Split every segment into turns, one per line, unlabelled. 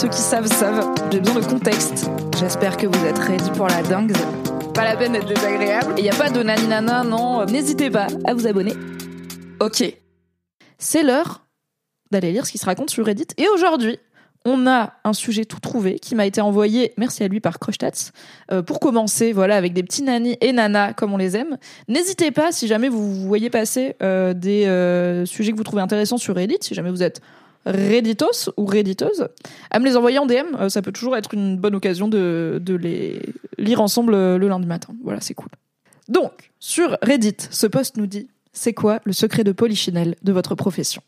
Ceux qui savent savent, j'ai besoin de contexte. J'espère que vous êtes ready pour la dingue. Pas la peine d'être désagréable. Il n'y a pas de naninana, non. N'hésitez pas à vous abonner. Ok. C'est l'heure d'aller lire ce qui se raconte sur Reddit. Et aujourd'hui, on a un sujet tout trouvé qui m'a été envoyé, merci à lui, par Crushtats. Euh, pour commencer, voilà, avec des petits nannies et nanas comme on les aime. N'hésitez pas, si jamais vous voyez passer euh, des euh, sujets que vous trouvez intéressants sur Reddit, si jamais vous êtes redditos ou redditeuse, à me les envoyer en DM. Euh, ça peut toujours être une bonne occasion de, de les lire ensemble euh, le lundi matin. Voilà, c'est cool. Donc, sur Reddit, ce post nous dit c'est quoi le secret de polichinelle de votre profession?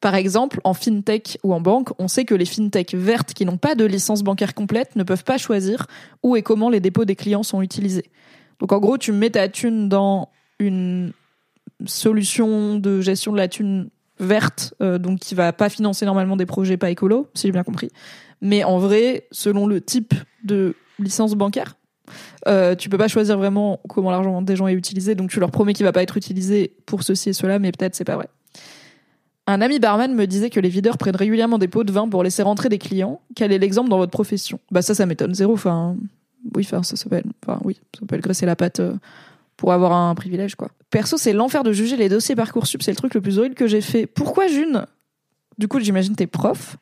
Par exemple, en fintech ou en banque, on sait que les fintech vertes qui n'ont pas de licence bancaire complète ne peuvent pas choisir où et comment les dépôts des clients sont utilisés. Donc en gros, tu mets ta thune dans une solution de gestion de la thune verte, euh, donc qui va pas financer normalement des projets pas écolo, si j'ai bien compris. Mais en vrai, selon le type de licence bancaire, euh, tu peux pas choisir vraiment comment l'argent des gens est utilisé, donc tu leur promets qu'il va pas être utilisé pour ceci et cela, mais peut-être c'est pas vrai. Un ami barman me disait que les videurs prennent régulièrement des pots de vin pour laisser rentrer des clients. Quel est l'exemple dans votre profession? Bah ça, ça m'étonne zéro. Enfin, oui, ça s'appelle, enfin oui, ça s'appelle graisser la patte euh, pour avoir un privilège quoi. Perso, c'est l'enfer de juger les dossiers parcoursup. C'est le truc le plus horrible que j'ai fait. Pourquoi June? Du coup, j'imagine t'es prof.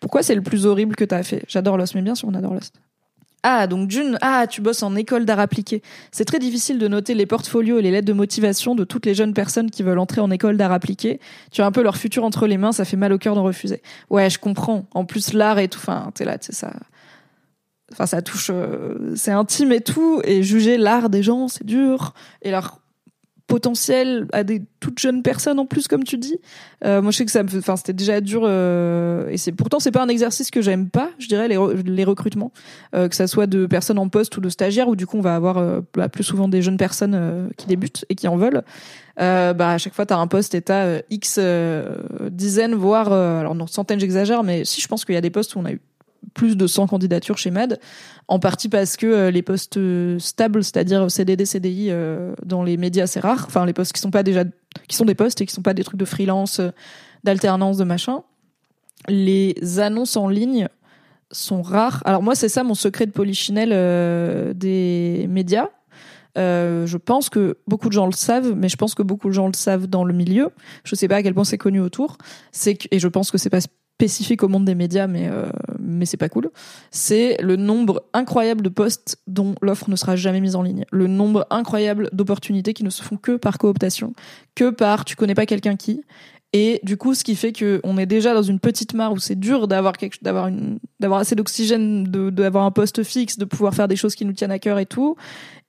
Pourquoi c'est le plus horrible que t'as fait? J'adore Lost, mais bien sûr on adore Lost. Ah, donc June, ah, tu bosses en école d'art appliqué. C'est très difficile de noter les portfolios et les lettres de motivation de toutes les jeunes personnes qui veulent entrer en école d'art appliqué. Tu as un peu leur futur entre les mains, ça fait mal au cœur d'en refuser. Ouais, je comprends. En plus, l'art et tout, enfin, t'es là, tu ça. Enfin, ça touche. euh, c'est intime et tout. Et juger l'art des gens, c'est dur. Et leur potentiel à des toutes jeunes personnes en plus comme tu dis Euh, moi je sais que ça me enfin c'était déjà dur euh, et c'est pourtant c'est pas un exercice que j'aime pas je dirais les, re- les recrutements euh, que ça soit de personnes en poste ou de stagiaires où du coup on va avoir euh, bah, plus souvent des jeunes personnes euh, qui débutent et qui en veulent euh, bah à chaque fois t'as un poste et t'as x dizaines voire alors non centaines j'exagère mais si je pense qu'il y a des postes où on a eu plus de 100 candidatures chez MAD, en partie parce que euh, les postes euh, stables, c'est-à-dire CDD, CDI euh, dans les médias, c'est rare. Enfin, les postes qui sont pas déjà, qui sont des postes et qui sont pas des trucs de freelance, d'alternance, de machin. Les annonces en ligne sont rares. Alors moi, c'est ça mon secret de polichinelle des médias. Je pense que beaucoup de gens le savent, mais je pense que beaucoup de gens le savent dans le milieu. Je sais pas à quel point c'est connu autour. C'est et je pense que c'est pas spécifique au monde des médias, mais euh, mais c'est pas cool. C'est le nombre incroyable de postes dont l'offre ne sera jamais mise en ligne. Le nombre incroyable d'opportunités qui ne se font que par cooptation, que par tu connais pas quelqu'un qui. Et du coup, ce qui fait que on est déjà dans une petite mare où c'est dur d'avoir quelque, d'avoir une, d'avoir assez d'oxygène, de, d'avoir un poste fixe, de pouvoir faire des choses qui nous tiennent à cœur et tout,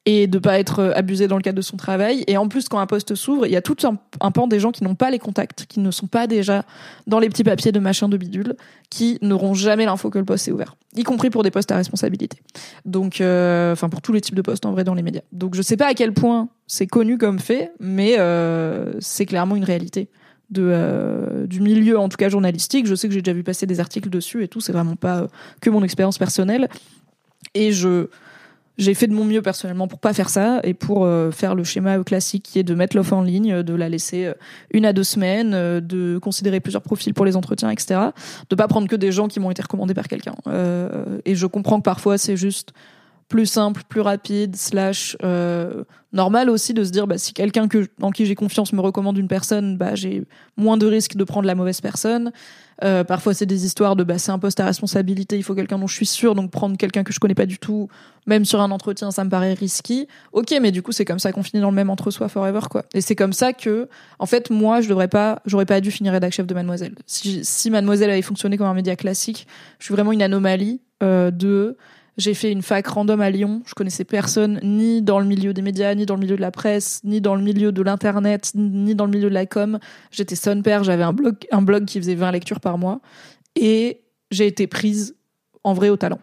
et de pas être abusé dans le cadre de son travail. Et en plus, quand un poste s'ouvre, il y a tout un, pan des gens qui n'ont pas les contacts, qui ne sont pas déjà dans les petits papiers de machin de bidule, qui n'auront jamais l'info que le poste est ouvert, y compris pour des postes à responsabilité. Donc, euh, enfin pour tous les types de postes en vrai dans les médias. Donc, je sais pas à quel point c'est connu comme fait, mais euh, c'est clairement une réalité de euh, du milieu en tout cas journalistique je sais que j'ai déjà vu passer des articles dessus et tout c'est vraiment pas euh, que mon expérience personnelle et je j'ai fait de mon mieux personnellement pour pas faire ça et pour euh, faire le schéma classique qui est de mettre l'offre en ligne, de la laisser euh, une à deux semaines, euh, de considérer plusieurs profils pour les entretiens, etc. De pas prendre que des gens qui m'ont été recommandés par quelqu'un. Euh, et je comprends que parfois c'est juste plus simple, plus rapide, slash euh, normal aussi de se dire bah, si quelqu'un que en qui j'ai confiance me recommande une personne, bah j'ai moins de risques de prendre la mauvaise personne. Euh, parfois c'est des histoires de bah c'est un poste à responsabilité, il faut quelqu'un dont je suis sûr, donc prendre quelqu'un que je connais pas du tout, même sur un entretien, ça me paraît risqué. Ok, mais du coup c'est comme ça qu'on finit dans le même entre soi forever quoi. Et c'est comme ça que en fait moi je devrais pas, j'aurais pas dû finir rédac chef de Mademoiselle. Si, si Mademoiselle avait fonctionné comme un média classique, je suis vraiment une anomalie euh, de j'ai fait une fac random à Lyon. Je connaissais personne, ni dans le milieu des médias, ni dans le milieu de la presse, ni dans le milieu de l'internet, ni dans le milieu de la com. J'étais son père, j'avais un blog, un blog qui faisait 20 lectures par mois. Et j'ai été prise en vrai au talent.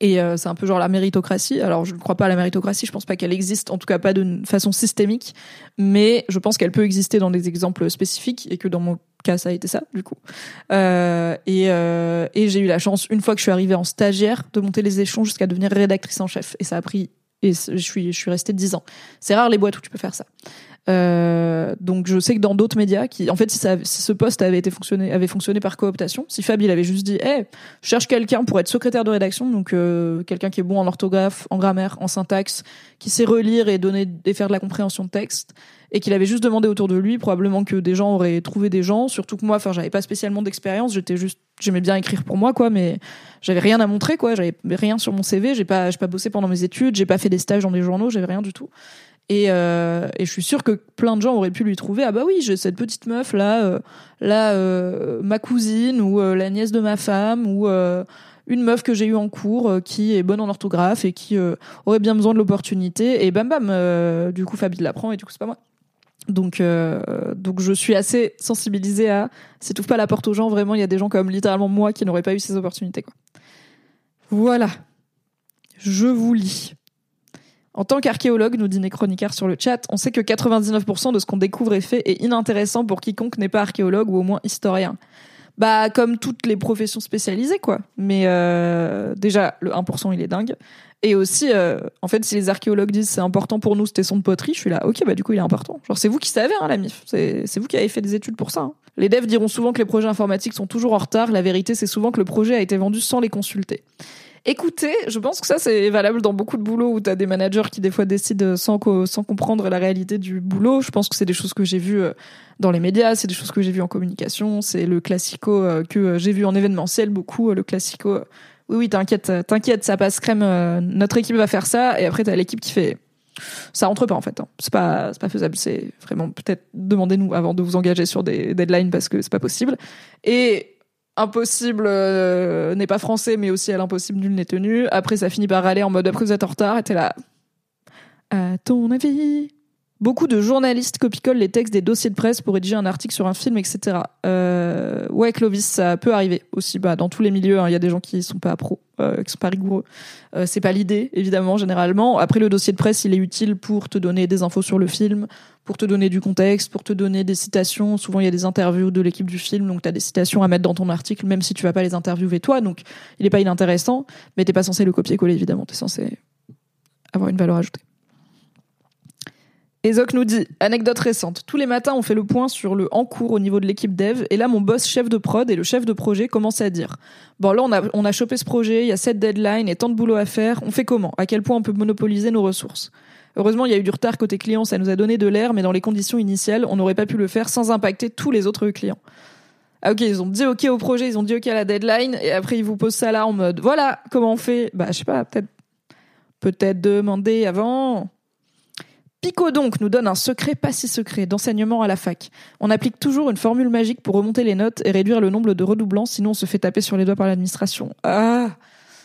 Et euh, c'est un peu genre la méritocratie. Alors je ne crois pas à la méritocratie, je pense pas qu'elle existe, en tout cas pas de façon systémique, mais je pense qu'elle peut exister dans des exemples spécifiques et que dans mon cas ça a été ça du coup. Euh, et, euh, et j'ai eu la chance une fois que je suis arrivée en stagiaire de monter les échelons jusqu'à devenir rédactrice en chef et ça a pris et je suis je suis restée dix ans. C'est rare les boîtes où tu peux faire ça. Euh, donc je sais que dans d'autres médias, qui, en fait, si, ça, si ce poste avait été fonctionné, avait fonctionné par cooptation, si Fab il avait juste dit, hey, je cherche quelqu'un pour être secrétaire de rédaction, donc euh, quelqu'un qui est bon en orthographe, en grammaire, en syntaxe, qui sait relire et donner et faire de la compréhension de texte, et qu'il avait juste demandé autour de lui, probablement que des gens auraient trouvé des gens. Surtout que moi, enfin, j'avais pas spécialement d'expérience, j'étais juste, j'aimais bien écrire pour moi, quoi, mais j'avais rien à montrer, quoi, j'avais rien sur mon CV, j'ai pas, j'ai pas bossé pendant mes études, j'ai pas fait des stages dans des journaux, j'avais rien du tout. Et, euh, et, je suis sûre que plein de gens auraient pu lui trouver ah bah oui j'ai cette petite meuf là euh, là euh, ma cousine ou la nièce de ma femme ou une meuf que j'ai eue en cours qui est bonne en orthographe et qui aurait bien besoin de l'opportunité. Et bam bam du coup Fabi l'apprend et du coup c'est pas moi. Donc donc je suis assez sensibilisée à si t'ouvres pas la porte aux gens vraiment il y a des gens comme littéralement moi qui n'auraient pas eu ces opportunités voilà. Je vous lis en tant qu'archéologue, nous dit Néchronicaire sur le chat, on sait que 99% de ce qu'on découvre et fait est inintéressant pour quiconque n'est pas archéologue ou au moins historien. Bah, comme toutes les professions spécialisées, quoi. Mais euh, déjà, le 1%, il est dingue. Et aussi, euh, en fait, si les archéologues disent c'est important pour nous ce tesson de poterie, je suis là, ok, bah du coup, il est important. Genre, c'est vous qui savez, hein, la MIF. C'est vous qui avez fait des études pour ça. Hein. Les devs diront souvent que les projets informatiques sont toujours en retard. La vérité, c'est souvent que le projet a été vendu sans les consulter. Écoutez, je pense que ça c'est valable dans beaucoup de boulots où tu as des managers qui des fois décident sans, sans comprendre la réalité du boulot. Je pense que c'est des choses que j'ai vues euh, dans les médias, c'est des choses que j'ai vues en communication, c'est le classico euh, que euh, j'ai vu en événementiel beaucoup, le classico. Oui, oui, t'inquiète, t'inquiète, ça passe crème. Notre équipe va faire ça, et après t'as l'équipe qui fait ça rentre pas en fait. Hein. C'est pas pas faisable. C'est vraiment peut-être demandez-nous avant de vous engager sur des deadlines parce que c'est pas possible. Et impossible euh, n'est pas français, mais aussi à l'impossible nul n'est tenu. Après, ça finit par râler en mode après vous êtes en retard, et t'es là. À ton avis? Beaucoup de journalistes copie-collent les textes des dossiers de presse pour rédiger un article sur un film, etc. Euh, ouais, Clovis, ça peut arriver aussi. Bah, dans tous les milieux, hein, il y a des gens qui sont pas pro, euh, qui sont pas rigoureux. Euh, c'est pas l'idée, évidemment, généralement. Après, le dossier de presse, il est utile pour te donner des infos sur le film, pour te donner du contexte, pour te donner des citations. Souvent, il y a des interviews de l'équipe du film, donc tu as des citations à mettre dans ton article, même si tu vas pas les interviewer toi. Donc, il est pas inintéressant, mais t'es pas censé le copier-coller, évidemment. T'es censé avoir une valeur ajoutée. Ezok nous dit, anecdote récente, tous les matins on fait le point sur le en cours au niveau de l'équipe dev, et là mon boss chef de prod et le chef de projet commencent à dire, bon là on a, on a chopé ce projet, il y a cette deadline et tant de boulot à faire, on fait comment? À quel point on peut monopoliser nos ressources? Heureusement, il y a eu du retard côté client, ça nous a donné de l'air, mais dans les conditions initiales, on n'aurait pas pu le faire sans impacter tous les autres clients. Ah ok, ils ont dit ok au projet, ils ont dit ok à la deadline, et après ils vous posent ça là en mode, voilà, comment on fait? Bah je sais pas, peut-être peut-être demander avant Pico donc nous donne un secret pas si secret d'enseignement à la fac. On applique toujours une formule magique pour remonter les notes et réduire le nombre de redoublants, sinon on se fait taper sur les doigts par l'administration. Ah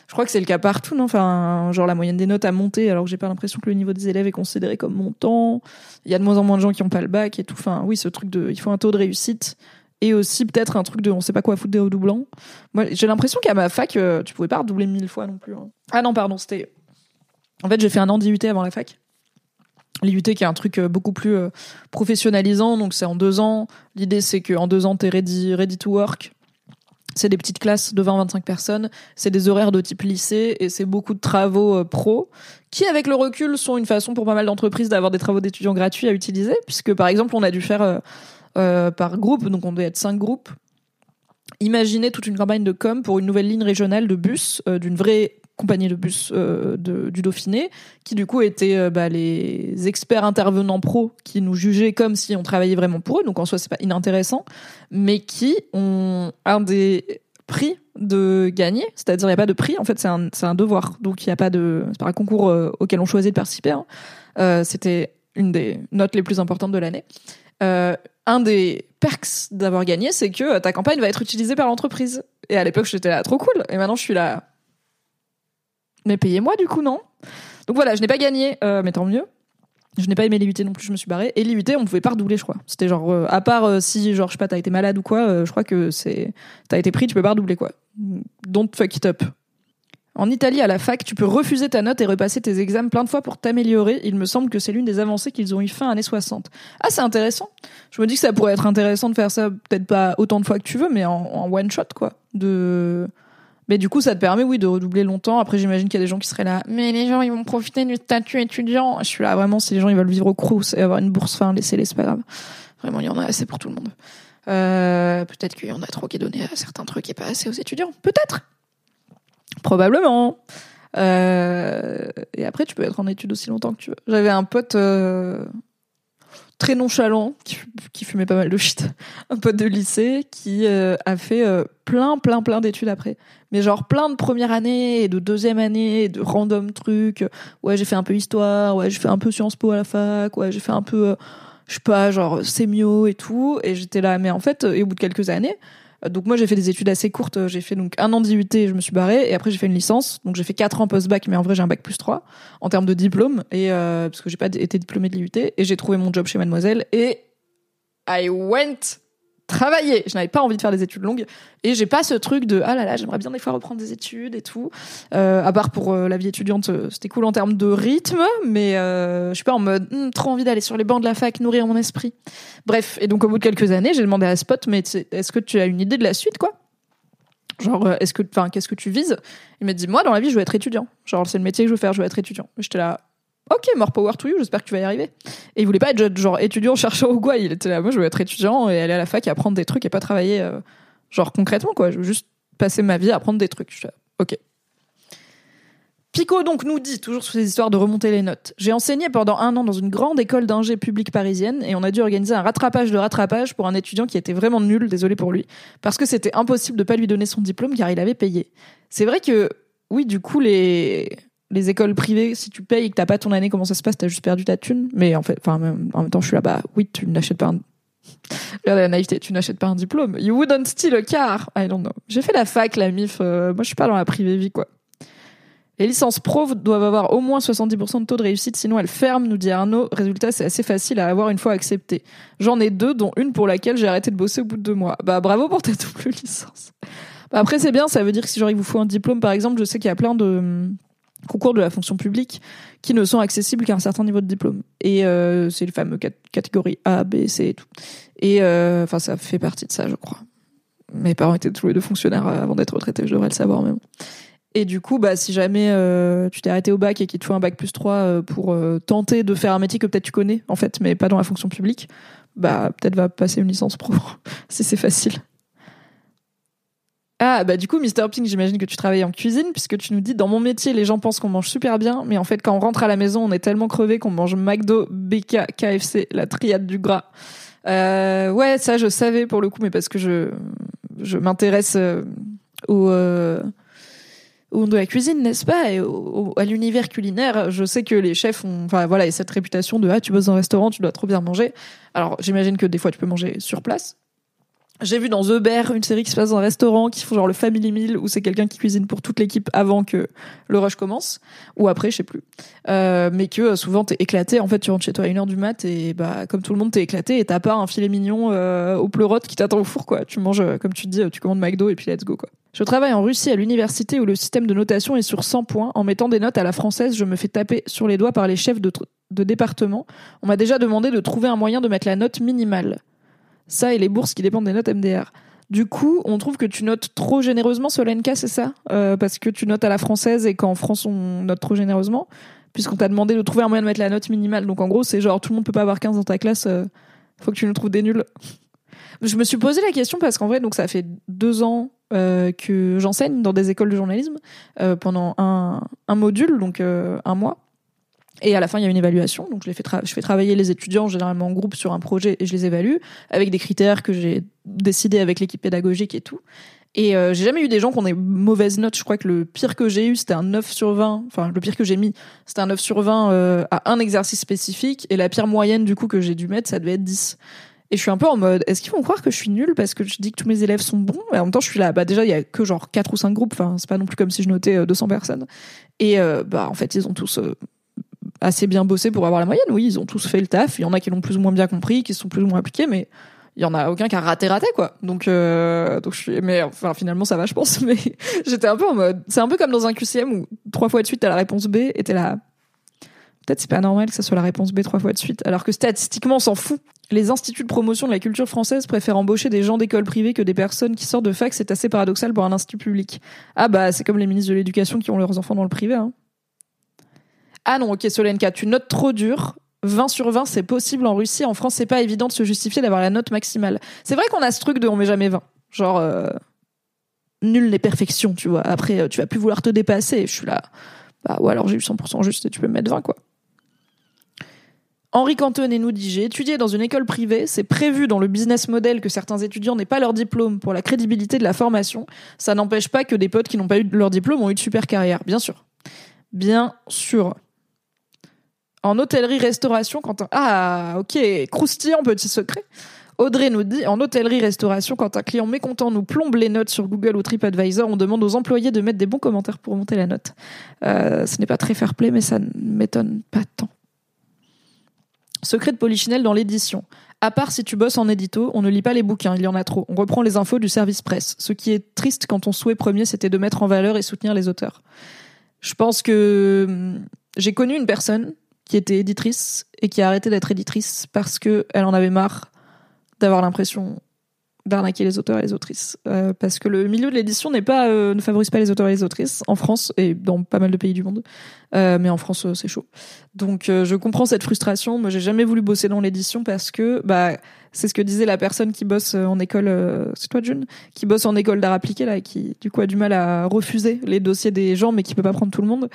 je crois que c'est le cas partout, non? Enfin, genre la moyenne des notes a monté, alors que j'ai pas l'impression que le niveau des élèves est considéré comme montant. Il y a de moins en moins de gens qui ont pas le bac et tout. Enfin, oui, ce truc de, il faut un taux de réussite et aussi peut-être un truc de, on sait pas quoi foutre des redoublants. Moi, j'ai l'impression qu'à ma fac, euh, tu pouvais pas redoubler mille fois non plus. Hein. Ah non, pardon, c'était. En fait, j'ai fait un an d'IUT avant la fac. L'IUT qui est un truc euh, beaucoup plus euh, professionnalisant, donc c'est en deux ans. L'idée c'est qu'en deux ans t'es ready, ready to work. C'est des petites classes de 20-25 personnes, c'est des horaires de type lycée et c'est beaucoup de travaux euh, pro qui, avec le recul, sont une façon pour pas mal d'entreprises d'avoir des travaux d'étudiants gratuits à utiliser, puisque par exemple on a dû faire par groupe, donc on devait être cinq groupes, imaginer toute une campagne de com pour une nouvelle ligne régionale de bus d'une vraie compagnie de bus euh, du Dauphiné, qui du coup étaient euh, bah, les experts intervenants pros qui nous jugeaient comme si on travaillait vraiment pour eux, donc en soi c'est pas inintéressant, mais qui ont un des prix de gagner, c'est-à-dire il n'y a pas de prix, en fait c'est un, un devoir, donc il n'y a pas de, c'est pas un concours euh, auquel on choisit de participer, hein. c'était une des notes les plus importantes de l'année. Un des perks d'avoir gagné, c'est que ta campagne va être utilisée par l'entreprise. Et à l'époque, j'étais là, trop cool. Et maintenant, je suis là, mais payez-moi du coup, non? Donc voilà, je n'ai pas gagné, euh, mais tant mieux. Je n'ai pas aimé l'IUT non plus, je me suis barrée. Et l'IUT, on pouvait pas redoubler, je crois. C'était genre, euh, à part euh, si, genre, je sais pas, t'as été malade ou quoi, je crois que c'est. T'as été pris, tu peux pas redoubler, quoi. Don't fuck it up. En Italie, à la fac, tu peux refuser ta note et repasser tes examens plein de fois pour t'améliorer. Il me semble que c'est l'une des avancées qu'ils ont eu fin années 60. Ah, c'est intéressant. Je me dis que ça pourrait être intéressant de faire ça, peut-être pas autant de fois que tu veux, mais en, en one shot, quoi. De. Mais du coup, ça te permet, oui, de redoubler longtemps. Après, j'imagine qu'il y a des gens qui seraient là. Mais les gens, ils vont profiter du statut étudiant. Je suis là, vraiment, si les gens, ils veulent vivre au Crous et avoir une bourse, fin, laissez-les, c'est pas grave. Vraiment, il y en a assez pour tout le monde. Euh, peut-être qu'il y en a trop qui est donné à certains trucs et pas assez aux étudiants. Peut-être. Probablement. Euh, et après, tu peux être en études aussi longtemps que tu veux. J'avais un pote euh, très nonchalant qui, fumait pas mal de shit, un pote de lycée qui euh, a fait euh, plein, plein, plein d'études après. Mais genre plein de première année et de deuxième année, et de random trucs. Ouais, j'ai fait un peu histoire, ouais, j'ai fait un peu Sciences Po à la fac, ouais, j'ai fait un peu, euh, je sais pas, genre sémio et tout. Et j'étais là, mais en fait, et au bout de quelques années, donc moi j'ai fait des études assez courtes, j'ai fait donc un an d'IUT, je me suis barrée et après j'ai fait une licence. Donc j'ai fait quatre ans post-bac mais en vrai j'ai un bac plus 3 en termes de diplôme et euh, parce que j'ai pas été diplômée de l'IUT et j'ai trouvé mon job chez Mademoiselle et I went travailler. Je n'avais pas envie de faire des études longues et j'ai pas ce truc de ah là là j'aimerais bien des fois reprendre des études et tout. Euh, à part pour euh, la vie étudiante, c'était cool en termes de rythme, mais euh, je suis pas en mode hm, trop envie d'aller sur les bancs de la fac nourrir mon esprit. Bref, et donc au bout de quelques années, j'ai demandé à Spot mais est-ce que tu as une idée de la suite quoi? Genre est-ce que enfin qu'est-ce que tu vises? Il m'a dit moi dans la vie je veux être étudiant. Genre c'est le métier que je veux faire, je veux être étudiant. J'étais là Ok, more power to you, j'espère que tu vas y arriver. Et il voulait pas être genre étudiant chercheur au quoi, il était là, moi je veux être étudiant et aller à la fac et apprendre des trucs et pas travailler euh, genre concrètement quoi, je veux juste passer ma vie à apprendre des trucs. Je ok. Pico donc nous dit, toujours sur ces histoires de remonter les notes, j'ai enseigné pendant un an dans une grande école d'ingé publique parisienne et on a dû organiser un rattrapage de rattrapage pour un étudiant qui était vraiment nul, désolé pour lui, parce que c'était impossible de pas lui donner son diplôme car il avait payé. C'est vrai que, oui, du coup, les les écoles privées, si tu payes et que t'as pas ton année, comment ça se passe? T'as juste perdu ta thune? Mais en fait, en même temps, je suis là, bah oui, tu n'achètes pas un. Regarde la naïveté, tu n'achètes pas un diplôme. You wouldn't steal a car. I don't know. J'ai fait la fac, la MIF. Euh, moi, je suis pas dans la privée vie, quoi. Les licences pro doivent avoir au moins 70% de taux de réussite, sinon elles ferment, nous dit Arnaud. Résultat, c'est assez facile à avoir une fois accepté. J'en ai deux, dont une pour laquelle j'ai arrêté de bosser au bout de deux mois. Bah bravo pour ta double licence. Bah, après, c'est bien, ça veut dire que si genre il vous faut un diplôme, par exemple, je sais qu'il y a plein de concours de la fonction publique qui ne sont accessibles qu'à un certain niveau de diplôme. Et euh, c'est le fameux cat catégorie A, B, C et tout. Et euh, enfin, ça fait partie de ça, je crois. Mes parents étaient tous les deux fonctionnaires avant d'être retraités, je devrais le savoir même. Et du coup, bah, si jamais euh, tu t'es arrêté au bac et qu'il te faut un bac plus 3 euh, pour euh, tenter de faire un métier que peut-être tu connais, en fait, mais pas dans la fonction publique, bah, peut-être va passer une licence pro, si c'est facile. Ah, bah du coup, Mr. Pink, j'imagine que tu travailles en cuisine, puisque tu nous dis, dans mon métier, les gens pensent qu'on mange super bien, mais en fait, quand on rentre à la maison, on est tellement crevé qu'on mange McDo, BK, KFC, la triade du gras. Euh, ouais, ça, je savais pour le coup, mais parce que je, je m'intéresse euh, au, euh, au monde de la cuisine, n'est-ce pas, et au, à l'univers culinaire. Je sais que les chefs ont, enfin voilà, et cette réputation de ah, tu bosses dans un restaurant, tu dois trop bien manger. Alors, j'imagine que des fois, tu peux manger sur place. J'ai vu dans The Bear une série qui se passe dans un restaurant qui font genre le Family Meal où c'est quelqu'un qui cuisine pour toute l'équipe avant que le rush commence ou après, je sais plus. Euh, mais que euh, souvent t'es éclaté. En fait, tu rentres chez toi à une heure du mat et bah comme tout le monde t'es éclaté et t'as pas un filet mignon euh, au pleurote qui t'attend au four quoi. Tu manges comme tu dis, tu commandes McDo et puis let's go quoi. Je travaille en Russie à l'université où le système de notation est sur 100 points. En mettant des notes à la française, je me fais taper sur les doigts par les chefs de, de département. On m'a déjà demandé de trouver un moyen de mettre la note minimale. Ça et les bourses qui dépendent des notes MDR. Du coup, on trouve que tu notes trop généreusement l'NK, c'est ça? Euh, Parce que tu notes à la française et qu'en France, on note trop généreusement Puisqu'on t'a demandé de trouver un moyen de mettre la note minimale. Donc en gros, c'est genre tout le monde peut pas avoir 15 dans ta classe, euh, faut que tu nous trouves des nuls. Je me suis posé la question parce qu'en vrai, donc ça fait deux ans euh, que j'enseigne dans des écoles de journalisme euh, pendant un, module, donc un mois. Et à la fin, il y a une évaluation. Donc, je, les fais je fais travailler les étudiants généralement en groupe sur un projet et je les évalue avec des critères que j'ai décidés avec l'équipe pédagogique et tout. Et euh, j'ai jamais eu des gens qui ont des mauvaises notes. Je crois que le pire que j'ai eu, c'était un 9 sur 20. Enfin, le pire que j'ai mis, c'était un 9 sur 20 euh, à un exercice spécifique. Et la pire moyenne, du coup, que j'ai dû mettre, ça devait être 10. Et je suis un peu en mode, est-ce qu'ils vont croire que je suis nulle parce que je dis que tous mes élèves sont bons? Et en même temps, je suis là, bah déjà, il y a que genre 4 ou 5 groupes. Enfin, c'est pas non plus comme si je notais euh, 200 personnes. Et euh, bah, en fait, ils ont tous euh, assez bien bossé pour avoir la moyenne. Oui, ils ont tous fait le taf. Il y en a qui l'ont plus ou moins bien compris, qui se sont plus ou moins appliqués, mais il y en a aucun qui a raté raté quoi. Donc euh, donc je suis mais enfin finalement ça va je pense mais j'étais un peu en mode c'est un peu comme dans un QCM où trois fois de suite t'as la réponse B et t'es là peut-être c'est pas normal que ça soit la réponse B trois fois de suite alors que statistiquement on s'en fout. Les instituts de promotion de la culture française préfèrent embaucher des gens d'école privée que des personnes qui sortent de fac, c'est assez paradoxal pour un institut public. Ah bah c'est comme les ministres de l'éducation qui ont leurs enfants dans le privé hein. Ah non, OK Solenka, tu notes trop dur. 20 sur 20, c'est possible en Russie. En France, c'est pas évident de se justifier d'avoir la note maximale. C'est vrai qu'on a ce truc de on met jamais 20. Genre, euh, nul n'est perfection, tu vois. Après, euh, tu vas plus vouloir te dépasser. Je suis là. Bah, ou alors j'ai eu 100% juste et tu peux me mettre 20, quoi. Henri Cantonnet nous dit J'ai étudié dans une école privée. C'est prévu dans le business model que certains étudiants n'aient pas leur diplôme pour la crédibilité de la formation. Ça n'empêche pas que des potes qui n'ont pas eu leur diplôme ont eu de super carrières, bien sûr. Bien sûr. En hôtellerie-restauration, quand un... Ah, ok, croustillant petit secret. Audrey nous dit, en hôtellerie-restauration, quand un client mécontent nous plombe les notes sur Google ou TripAdvisor, on demande aux employés de mettre des bons commentaires pour monter la note. Euh, ce n'est pas très fair-play, mais ça ne m'étonne pas tant. Secret de Polichinelle dans l'édition. À part si tu bosses en édito, on ne lit pas les bouquins, il y en a trop. On reprend les infos du service presse. Ce qui est triste quand ton souhait premier, c'était de mettre en valeur et soutenir les auteurs. Je pense que hum, j'ai connu une personne qui était éditrice et qui a arrêté d'être éditrice parce que elle en avait marre d'avoir l'impression d'arnaquer les auteurs et les autrices. Euh, parce que le milieu de l'édition n'est pas euh, ne favorise pas les auteurs et les autrices en France et dans pas mal de pays du monde. Euh, mais en France, c'est chaud. Donc je comprends cette frustration. Moi, j'ai jamais voulu bosser dans l'édition parce que bah c'est ce que disait la personne qui bosse en école. c'est toi, June, qui bosse en école d'art appliqué là, qui du coup a du mal à refuser les dossiers des gens, mais qui peut pas prendre tout le monde.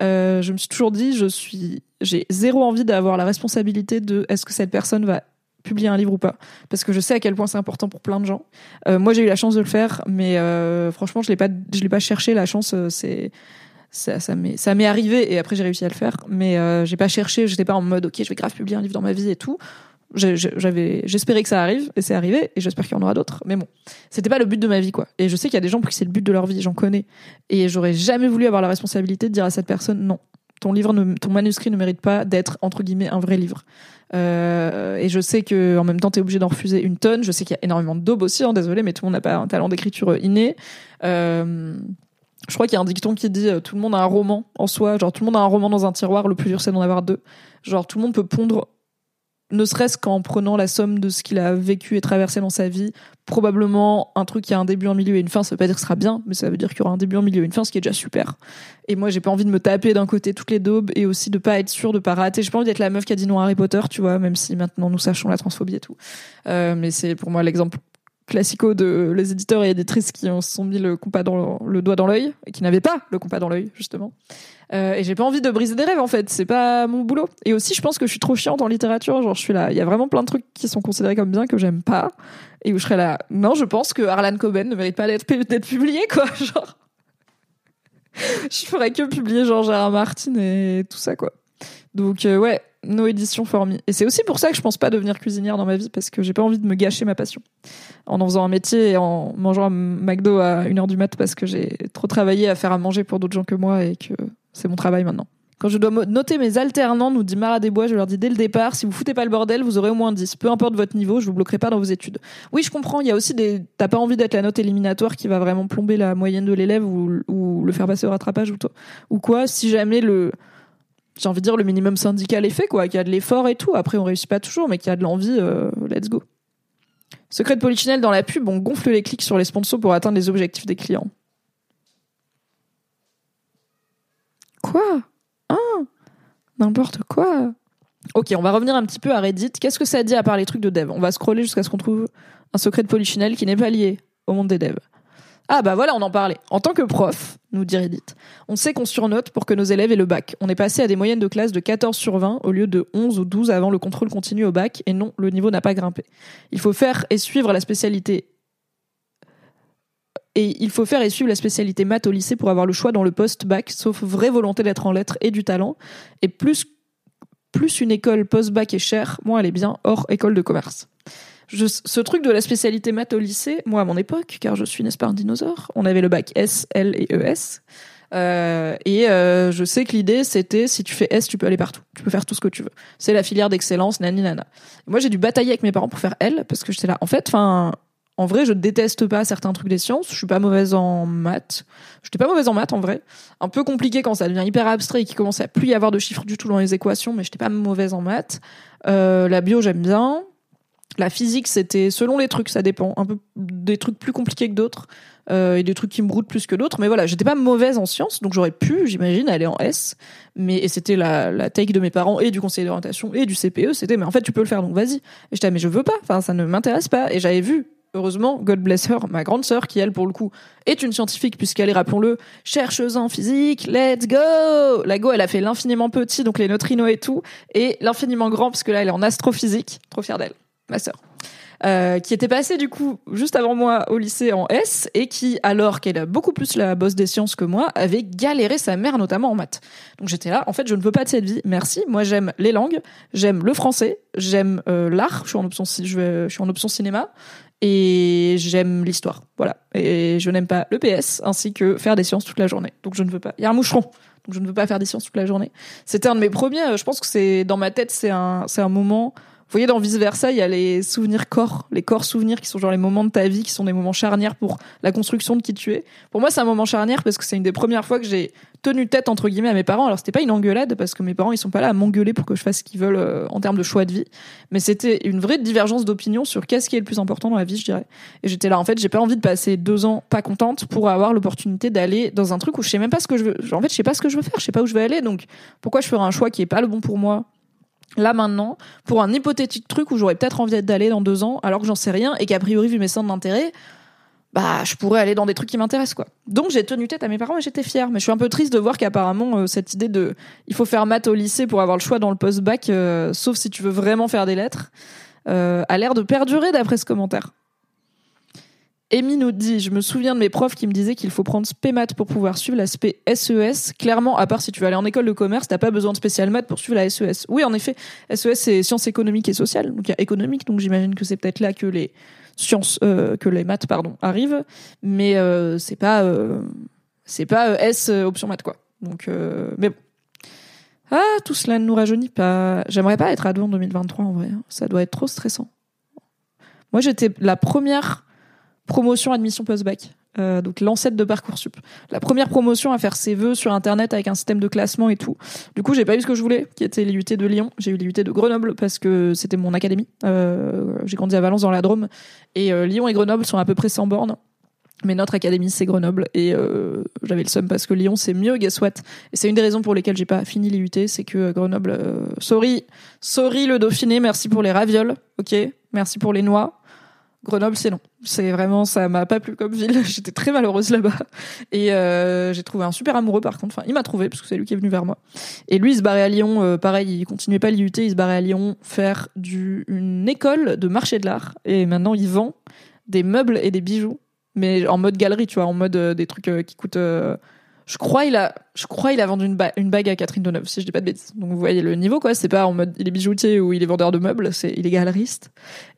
Euh, je me suis toujours dit, je suis, j'ai zéro envie d'avoir la responsabilité de est-ce que cette personne va publier un livre ou pas parce que je sais à quel point c'est important pour plein de gens. Euh, moi j'ai eu la chance de le faire mais euh, franchement je l'ai pas je l'ai pas cherché la chance c'est ça m'est ça m'est arrivé et après j'ai réussi à le faire mais j'ai pas cherché j'étais pas en mode OK je vais grave publier un livre dans ma vie et tout. J'avais j'espérais que ça arrive et c'est arrivé et j'espère qu'il y en aura d'autres mais bon c'était pas le but de ma vie quoi et je sais qu'il y a des gens pour qui c'est le but de leur vie j'en connais et j'aurais jamais voulu avoir la responsabilité de dire à cette personne non ton livre ton manuscrit ne mérite pas d'être entre guillemets un vrai livre euh, et je sais que en même temps, tu es obligé d'en refuser une tonne. Je sais qu'il y a énormément de daubes aussi, hein, désolé, mais tout le monde n'a pas un talent d'écriture inné. Euh, je crois qu'il y a un dicton qui dit euh, tout le monde a un roman en soi, genre tout le monde a un roman dans un tiroir, le plus dur c'est d'en avoir deux. Genre tout le monde peut pondre, ne serait-ce qu'en prenant la somme de ce qu'il a vécu et traversé dans sa vie, probablement un truc qui a un début, un milieu et une fin, ça veut pas dire que ce sera bien, mais ça veut dire qu'il y aura un début, un milieu et une fin, ce qui est déjà super. Et moi, j'ai pas envie de me taper d'un côté toutes les daubes et aussi de pas être sûr de pas rater. J'ai pas envie d'être la meuf qui a dit non à Harry Potter, tu vois, même si maintenant nous sachons la transphobie et tout. Euh, mais c'est pour moi l'exemple classico de les éditeurs et éditrices qui ont- se sont mis le compas dans le, doigt dans l'œil et qui n'avaient pas le compas dans l'œil justement. Euh, et j'ai pas envie de briser des rêves en fait, c'est pas mon boulot. Et aussi, je pense que je suis trop chiante en littérature. Genre, je suis là, il y a vraiment plein de trucs qui sont considérés comme bien que j'aime pas et où je serais là. Non, je pense que Harlan Coben ne mérite pas d'être d'être publié quoi. Genre, je ferais que publier genre Gérard Martin et tout ça quoi. Donc euh, ouais, nos éditions Formi. Et c'est aussi pour ça que je pense pas devenir cuisinière dans ma vie parce que j'ai pas envie de me gâcher ma passion en en faisant un métier et en mangeant un McDo à 1h du mat parce que j'ai trop travaillé à faire à manger pour d'autres gens que moi et que c'est mon travail maintenant. Quand je dois noter mes alternants, nous dit Mara Desbois, je leur dis dès le départ, si vous foutez pas le bordel, vous aurez au moins 10. Peu importe votre niveau, je vous bloquerai pas dans vos études. Oui, je comprends, il y a aussi des... T'as pas envie d'être la note éliminatoire qui va vraiment plomber la moyenne de l'élève ou, le faire passer au rattrapage ou, ou quoi, si jamais le... J'ai envie de dire le minimum syndical est fait, quoi, qu'il y a de l'effort et tout. Après, on réussit pas toujours, mais qu'il y a de l'envie, euh, let's go. Secret de Polichinelle dans la pub, on gonfle les clics sur les sponsors pour atteindre les objectifs des clients. Quoi? Hein? N'importe quoi? Ok, on va revenir un petit peu à Reddit. Qu'est-ce que ça dit à part les trucs de dev? On va scroller jusqu'à ce qu'on trouve un secret de Polichinelle qui n'est pas lié au monde des devs. Ah bah voilà, on en parlait. En tant que prof, nous dit Reddit, on sait qu'on surnote pour que nos élèves aient le bac. On est passé à des moyennes de classe de 14 sur 20 au lieu de 11 ou 12 avant le contrôle continu au bac et non, le niveau n'a pas grimpé. Il faut faire et suivre la spécialité et il faut faire et suivre la spécialité maths au lycée pour avoir le choix dans le post-bac, sauf vraie volonté d'être en lettres et du talent. Et plus, plus une école post-bac est chère, moins elle est bien hors école de commerce. Je, ce truc de la spécialité maths au lycée, moi à mon époque, car je suis n'est-ce pas un dinosaure, on avait le bac S, L et ES. Euh, et euh, je sais que l'idée c'était si tu fais S, tu peux aller partout, tu peux faire tout ce que tu veux. C'est la filière d'excellence, nani nana. Moi j'ai dû batailler avec mes parents pour faire L parce que j'étais là. En fait, enfin, en vrai, je déteste pas certains trucs des sciences. Je suis pas mauvaise en maths. J'étais pas mauvaise en maths en vrai. Un peu compliqué quand ça devient hyper abstrait et qu'il commence à plus y avoir de chiffres du tout dans les équations, mais j'étais pas mauvaise en maths. Euh, la bio, j'aime bien. La physique, c'était selon les trucs, ça dépend. Un peu des trucs plus compliqués que d'autres euh, et des trucs qui me broutent plus que d'autres. Mais voilà, j'étais pas mauvaise en sciences, donc j'aurais pu, j'imagine, aller en S. Mais et c'était la, la take de mes parents et du conseil d'orientation et du CPE. C'était, mais en fait, tu peux le faire, donc vas-y. Et j'étais, mais je veux pas. Enfin, ça ne m'intéresse pas. Et j'avais vu heureusement, God bless her, ma grande sœur, qui elle, pour le coup, est une scientifique, puisqu'elle est, rappelons-le, chercheuse en physique, let's go! La go, elle a fait l'infiniment petit, donc les neutrinos et tout, et l'infiniment grand, parce que là, elle est en astrophysique. Trop fière d'elle, ma sœur. Euh, qui était passée du coup juste avant moi au lycée en S et qui, alors qu'elle a beaucoup plus la bosse des sciences que moi, avait galéré sa mère notamment en maths. Donc j'étais là, en fait, je ne veux pas de cette vie. Merci. Moi, j'aime les langues, j'aime le français, j'aime euh, l'art. Je suis en option, je, suis en option cinéma et j'aime l'histoire. Voilà. Et je n'aime pas le PS ainsi que faire des sciences toute la journée. Donc je ne veux pas. Il y a un moucheron. Donc je ne veux pas faire des sciences toute la journée. C'était un de mes premiers. euh, Je pense que c'est dans ma tête, c'est un, c'est un moment. Vous voyez, dans vice versa, il y a les souvenirs corps, les corps souvenirs qui sont genre les moments de ta vie, qui sont des moments charnières pour la construction de qui tu es. Pour moi, c'est un moment charnière parce que c'est une des premières fois que j'ai tenu tête entre guillemets à mes parents. Alors c'était pas une engueulade parce que mes parents ils sont pas là à m'engueuler pour que je fasse ce qu'ils veulent euh, en termes de choix de vie, mais c'était une vraie divergence d'opinion sur qu'est-ce qui est le plus important dans la vie, je dirais. Et j'étais là en fait, j'ai pas envie de passer deux ans pas contente pour avoir l'opportunité d'aller dans un truc où je sais même pas ce que je veux. En fait, je sais pas ce que je veux faire, je sais pas où je vais aller, donc pourquoi je ferais un choix qui est pas le bon pour moi là maintenant pour un hypothétique truc où j'aurais peut-être envie d'aller dans deux ans alors que j'en sais rien et qu'a priori vu mes centres d'intérêt bah je pourrais aller dans des trucs qui m'intéressent quoi. Donc j'ai tenu tête à mes parents et j'étais fière. Mais je suis un peu triste de voir qu'apparemment euh, cette idée de il faut faire maths au lycée pour avoir le choix dans le post-bac, euh, sauf si tu veux vraiment faire des lettres, euh, a l'air de perdurer d'après ce commentaire. Amy nous dit, je me souviens de mes profs qui me disaient qu'il faut prendre spé maths pour pouvoir suivre l'aspect SES. Clairement, à part si tu veux aller en école de commerce, t'as pas besoin de spécial maths pour suivre la SES. Oui, en effet, SES c'est sciences économiques et sociales. Donc il y a économique, donc j'imagine que c'est peut-être là que les sciences, euh, que les maths, pardon, arrivent. Mais euh, c'est pas, euh, c'est pas euh, S option maths quoi. Donc, mais bon. Ah, tout cela ne nous rajeunit pas. J'aimerais pas être ado en 2023 en vrai. hein. Ça doit être trop stressant. Moi, j'étais la première promotion admission post-bac. Euh, donc l'ancêtre de Parcoursup. La première promotion à faire ses vœux sur internet avec un système de classement et tout. Du coup, j'ai pas eu ce que je voulais, qui était l'IUT de Lyon. J'ai eu l'IUT de Grenoble parce que c'était mon académie. Euh, j'ai grandi à Valence dans la Drôme et euh, Lyon et Grenoble sont à peu près 100 bornes. Mais notre académie c'est Grenoble et j'avais le seum parce que Lyon c'est mieux, guess what Et c'est une des raisons pour lesquelles j'ai pas fini l'IUT, c'est que Grenoble, sorry, sorry le Dauphiné, merci pour les ravioles, ok, merci pour les noix. Grenoble, c'est non. C'est vraiment, ça m'a pas plu comme ville. J'étais très malheureuse là-bas. Et euh, j'ai trouvé un super amoureux par contre. Enfin, il m'a trouvé parce que c'est lui qui est venu vers moi. Et lui, il se barrait à Lyon. euh, pareil, il continuait pas l'IUT. Il se barrait à Lyon faire du, une école de marché de l'art. Et maintenant, il vend des meubles et des bijoux, mais en mode galerie, tu vois, en mode euh, des trucs qui coûtent. je crois il a, je crois il a vendu une, une bague à Catherine Deneuve, si je dis pas de bêtises. Donc vous voyez le niveau quoi. C'est pas en mode il est bijoutier ou il est vendeur de meubles. C'est il est galeriste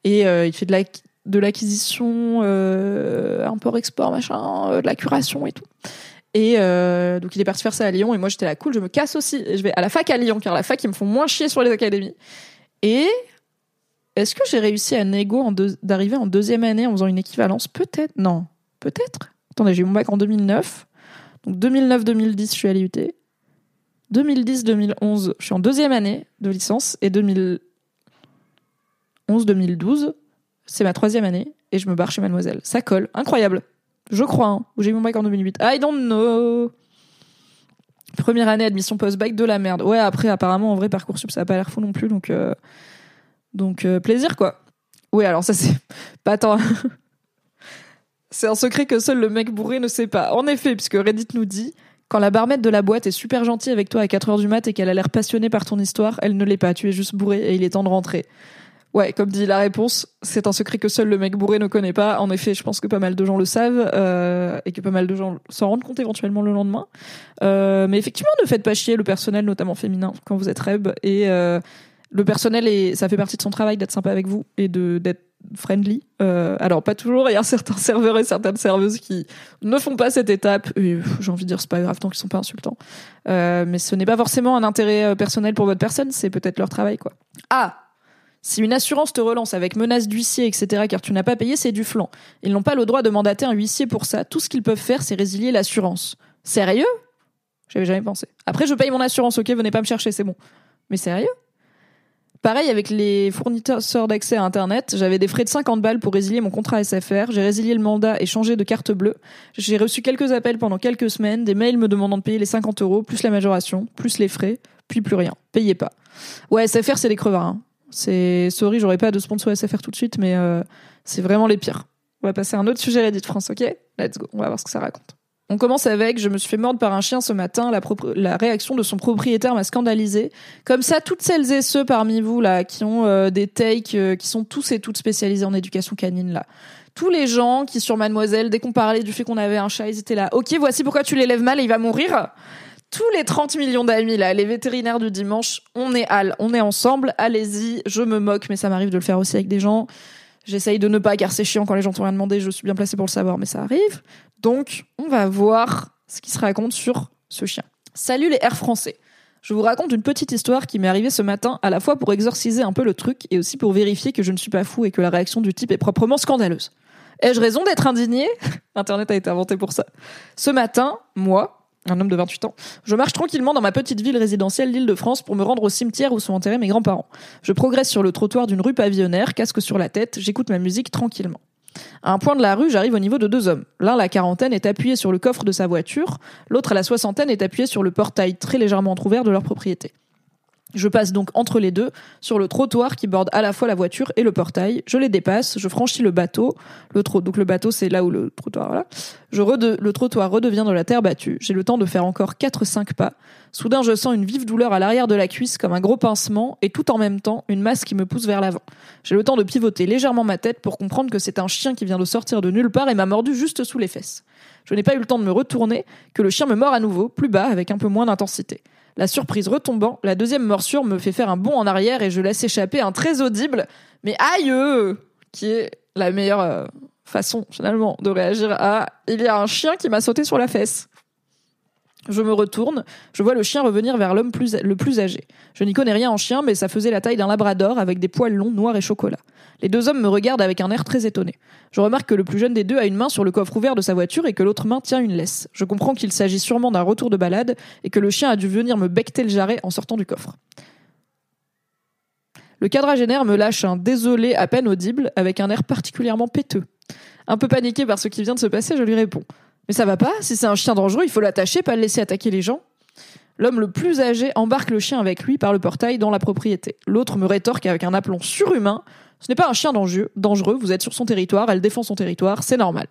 et il fait de la de l'acquisition, euh, import-export, machin, euh, de la curation et tout. Et euh, donc il est parti faire ça à Lyon et moi j'étais là cool, je me casse aussi je vais à la fac à Lyon car la fac ils me font moins chier sur les académies. Et est-ce que j'ai réussi à négo d'arriver en deuxième année en faisant une équivalence? Peut-être, non, peut-être? Attendez, j'ai eu mon bac en 2009. Donc 2009-2010, je suis à l'IUT. 2010-2011, je suis en deuxième année de licence et 2011-2012, c'est ma troisième année et je me barre chez Mademoiselle. Ça colle, incroyable. Je crois. Hein. J'ai eu mon bac en 2008. I don't know. Première année admission post-bac de la merde. Ouais, après apparemment en vrai parcoursup ça a pas l'air fou non plus donc euh, donc euh, plaisir quoi. Oui, alors ça c'est pas tant C'est un secret que seul le mec bourré ne sait pas. En effet, puisque Reddit nous dit quand la barmaid de la boîte est super gentille avec toi à 4 heures du mat et qu'elle a l'air passionnée par ton histoire, elle ne l'est pas. Tu es juste bourré et il est temps de rentrer. Ouais, comme dit la réponse, c'est un secret que seul le mec bourré ne connaît pas. En effet, je pense que pas mal de gens le savent euh, et que pas mal de gens s'en rendent compte éventuellement le lendemain. Euh, mais effectivement, ne faites pas chier le personnel, notamment féminin, quand vous êtes reb. Et euh, le personnel, est, ça fait partie de son travail d'être sympa avec vous et de d'être friendly. Euh, alors pas toujours, il y a certains serveurs et certaines serveuses qui ne font pas cette étape. J'ai envie de dire c'est pas grave tant qu'ils sont pas insultants. Euh, mais ce n'est pas forcément un intérêt euh, personnel pour votre personne, c'est peut-être leur travail quoi. Ah si une assurance te relance avec menace d'huissier, etc., car tu n'as pas payé, c'est du flanc. Ils n'ont pas le droit de mandater un huissier pour ça. Tout ce qu'ils peuvent faire, c'est résilier l'assurance. Sérieux? J'avais jamais pensé. Après, je paye mon assurance, ok, venez pas me chercher, c'est bon. Mais sérieux? Pareil avec les fournisseurs d'accès à Internet, j'avais des frais de 50 balles pour résilier mon contrat SFR, j'ai résilié le mandat et changé de carte bleue. J'ai reçu quelques appels pendant quelques semaines, des mails me demandant de payer les 50 euros, plus la majoration, plus les frais, puis plus rien. Payez pas. Ouais, SFR, c'est des crevards. Hein. C'est sorry, j'aurais pas de sponsor SFR tout de suite, mais euh, c'est vraiment les pires. On va passer à un autre sujet Reddit France, ok? Let's go. On va voir ce que ça raconte. On commence avec je me suis fait mordre par un chien ce matin. La, la réaction de son propriétaire m'a scandalisé. Comme ça, toutes celles et ceux parmi vous là qui ont euh, des takes, euh, qui sont tous et toutes spécialisés en éducation canine là. Tous les gens qui sur Mademoiselle, dès qu'on parlait du fait qu'on avait un chat, ils étaient là. Ok, voici pourquoi tu l'élèves mal et il va mourir. Tous les 30 millions d'amis là, les vétérinaires du dimanche, on est al, on est ensemble. Allez-y, je me moque, mais ça m'arrive de le faire aussi avec des gens. J'essaye de ne pas, car c'est chiant quand les gens t'ont rien demandé, je suis bien placée pour le savoir, mais ça arrive. Donc, on va voir ce qui se raconte sur ce chien. Salut les airs français. Je vous raconte une petite histoire qui m'est arrivée ce matin, à la fois pour exorciser un peu le truc et aussi pour vérifier que je ne suis pas fou et que la réaction du type est proprement scandaleuse. Ai-je raison d'être indigné? Internet a été inventé pour ça. Ce matin, moi, un homme de 28 ans. Je marche tranquillement dans ma petite ville résidentielle d'Île-de-France pour me rendre au cimetière où sont enterrés mes grands-parents. Je progresse sur le trottoir d'une rue pavillonnaire, casque sur la tête, j'écoute ma musique tranquillement. À un point de la rue, j'arrive au niveau de deux hommes. L'un, la quarantaine, est appuyé sur le coffre de sa voiture, l'autre, à la soixantaine, est appuyé sur le portail très légèrement entrouvert de leur propriété. Je passe donc entre les deux, sur le trottoir qui borde à la fois la voiture et le portail. Je les dépasse, je franchis le bateau. Le donc le bateau, c'est là où le trottoir, voilà. Je le trottoir redevient de la terre battue. J'ai le temps de faire encore 4-5 pas. Soudain, je sens une vive douleur à l'arrière de la cuisse comme un gros pincement et tout en même temps, une masse qui me pousse vers l'avant. J'ai le temps de pivoter légèrement ma tête pour comprendre que c'est un chien qui vient de sortir de nulle part et m'a mordu juste sous les fesses. Je n'ai pas eu le temps de me retourner que le chien me mord à nouveau, plus bas, avec un peu moins d'intensité. La surprise retombant, la deuxième morsure me fait faire un bond en arrière et je laisse échapper un très audible « mais aïe !» qui est la meilleure euh, façon finalement de réagir à « il y a un chien qui m'a sauté sur la fesse ». Je me retourne, je vois le chien revenir vers l'homme le plus âgé. Je n'y connais rien en chien, mais ça faisait la taille d'un labrador avec des poils longs, noirs et chocolat. Les deux hommes me regardent avec un air très étonné. Je remarque que le plus jeune des deux a une main sur le coffre ouvert de sa voiture et que l'autre main tient une laisse. Je comprends qu'il s'agit sûrement d'un retour de balade et que le chien a dû venir me becter le jarret en sortant du coffre. Le quadragénaire me lâche un désolé à peine audible avec un air particulièrement péteux. Un peu paniqué par ce qui vient de se passer, je lui réponds. Mais ça va pas Si c'est un chien dangereux, il faut l'attacher, pas le laisser attaquer les gens. L'homme le plus âgé embarque le chien avec lui par le portail dans la propriété. L'autre me rétorque avec un aplomb surhumain. Ce n'est pas un chien dangereux, vous êtes sur son territoire, elle défend son territoire, c'est normal.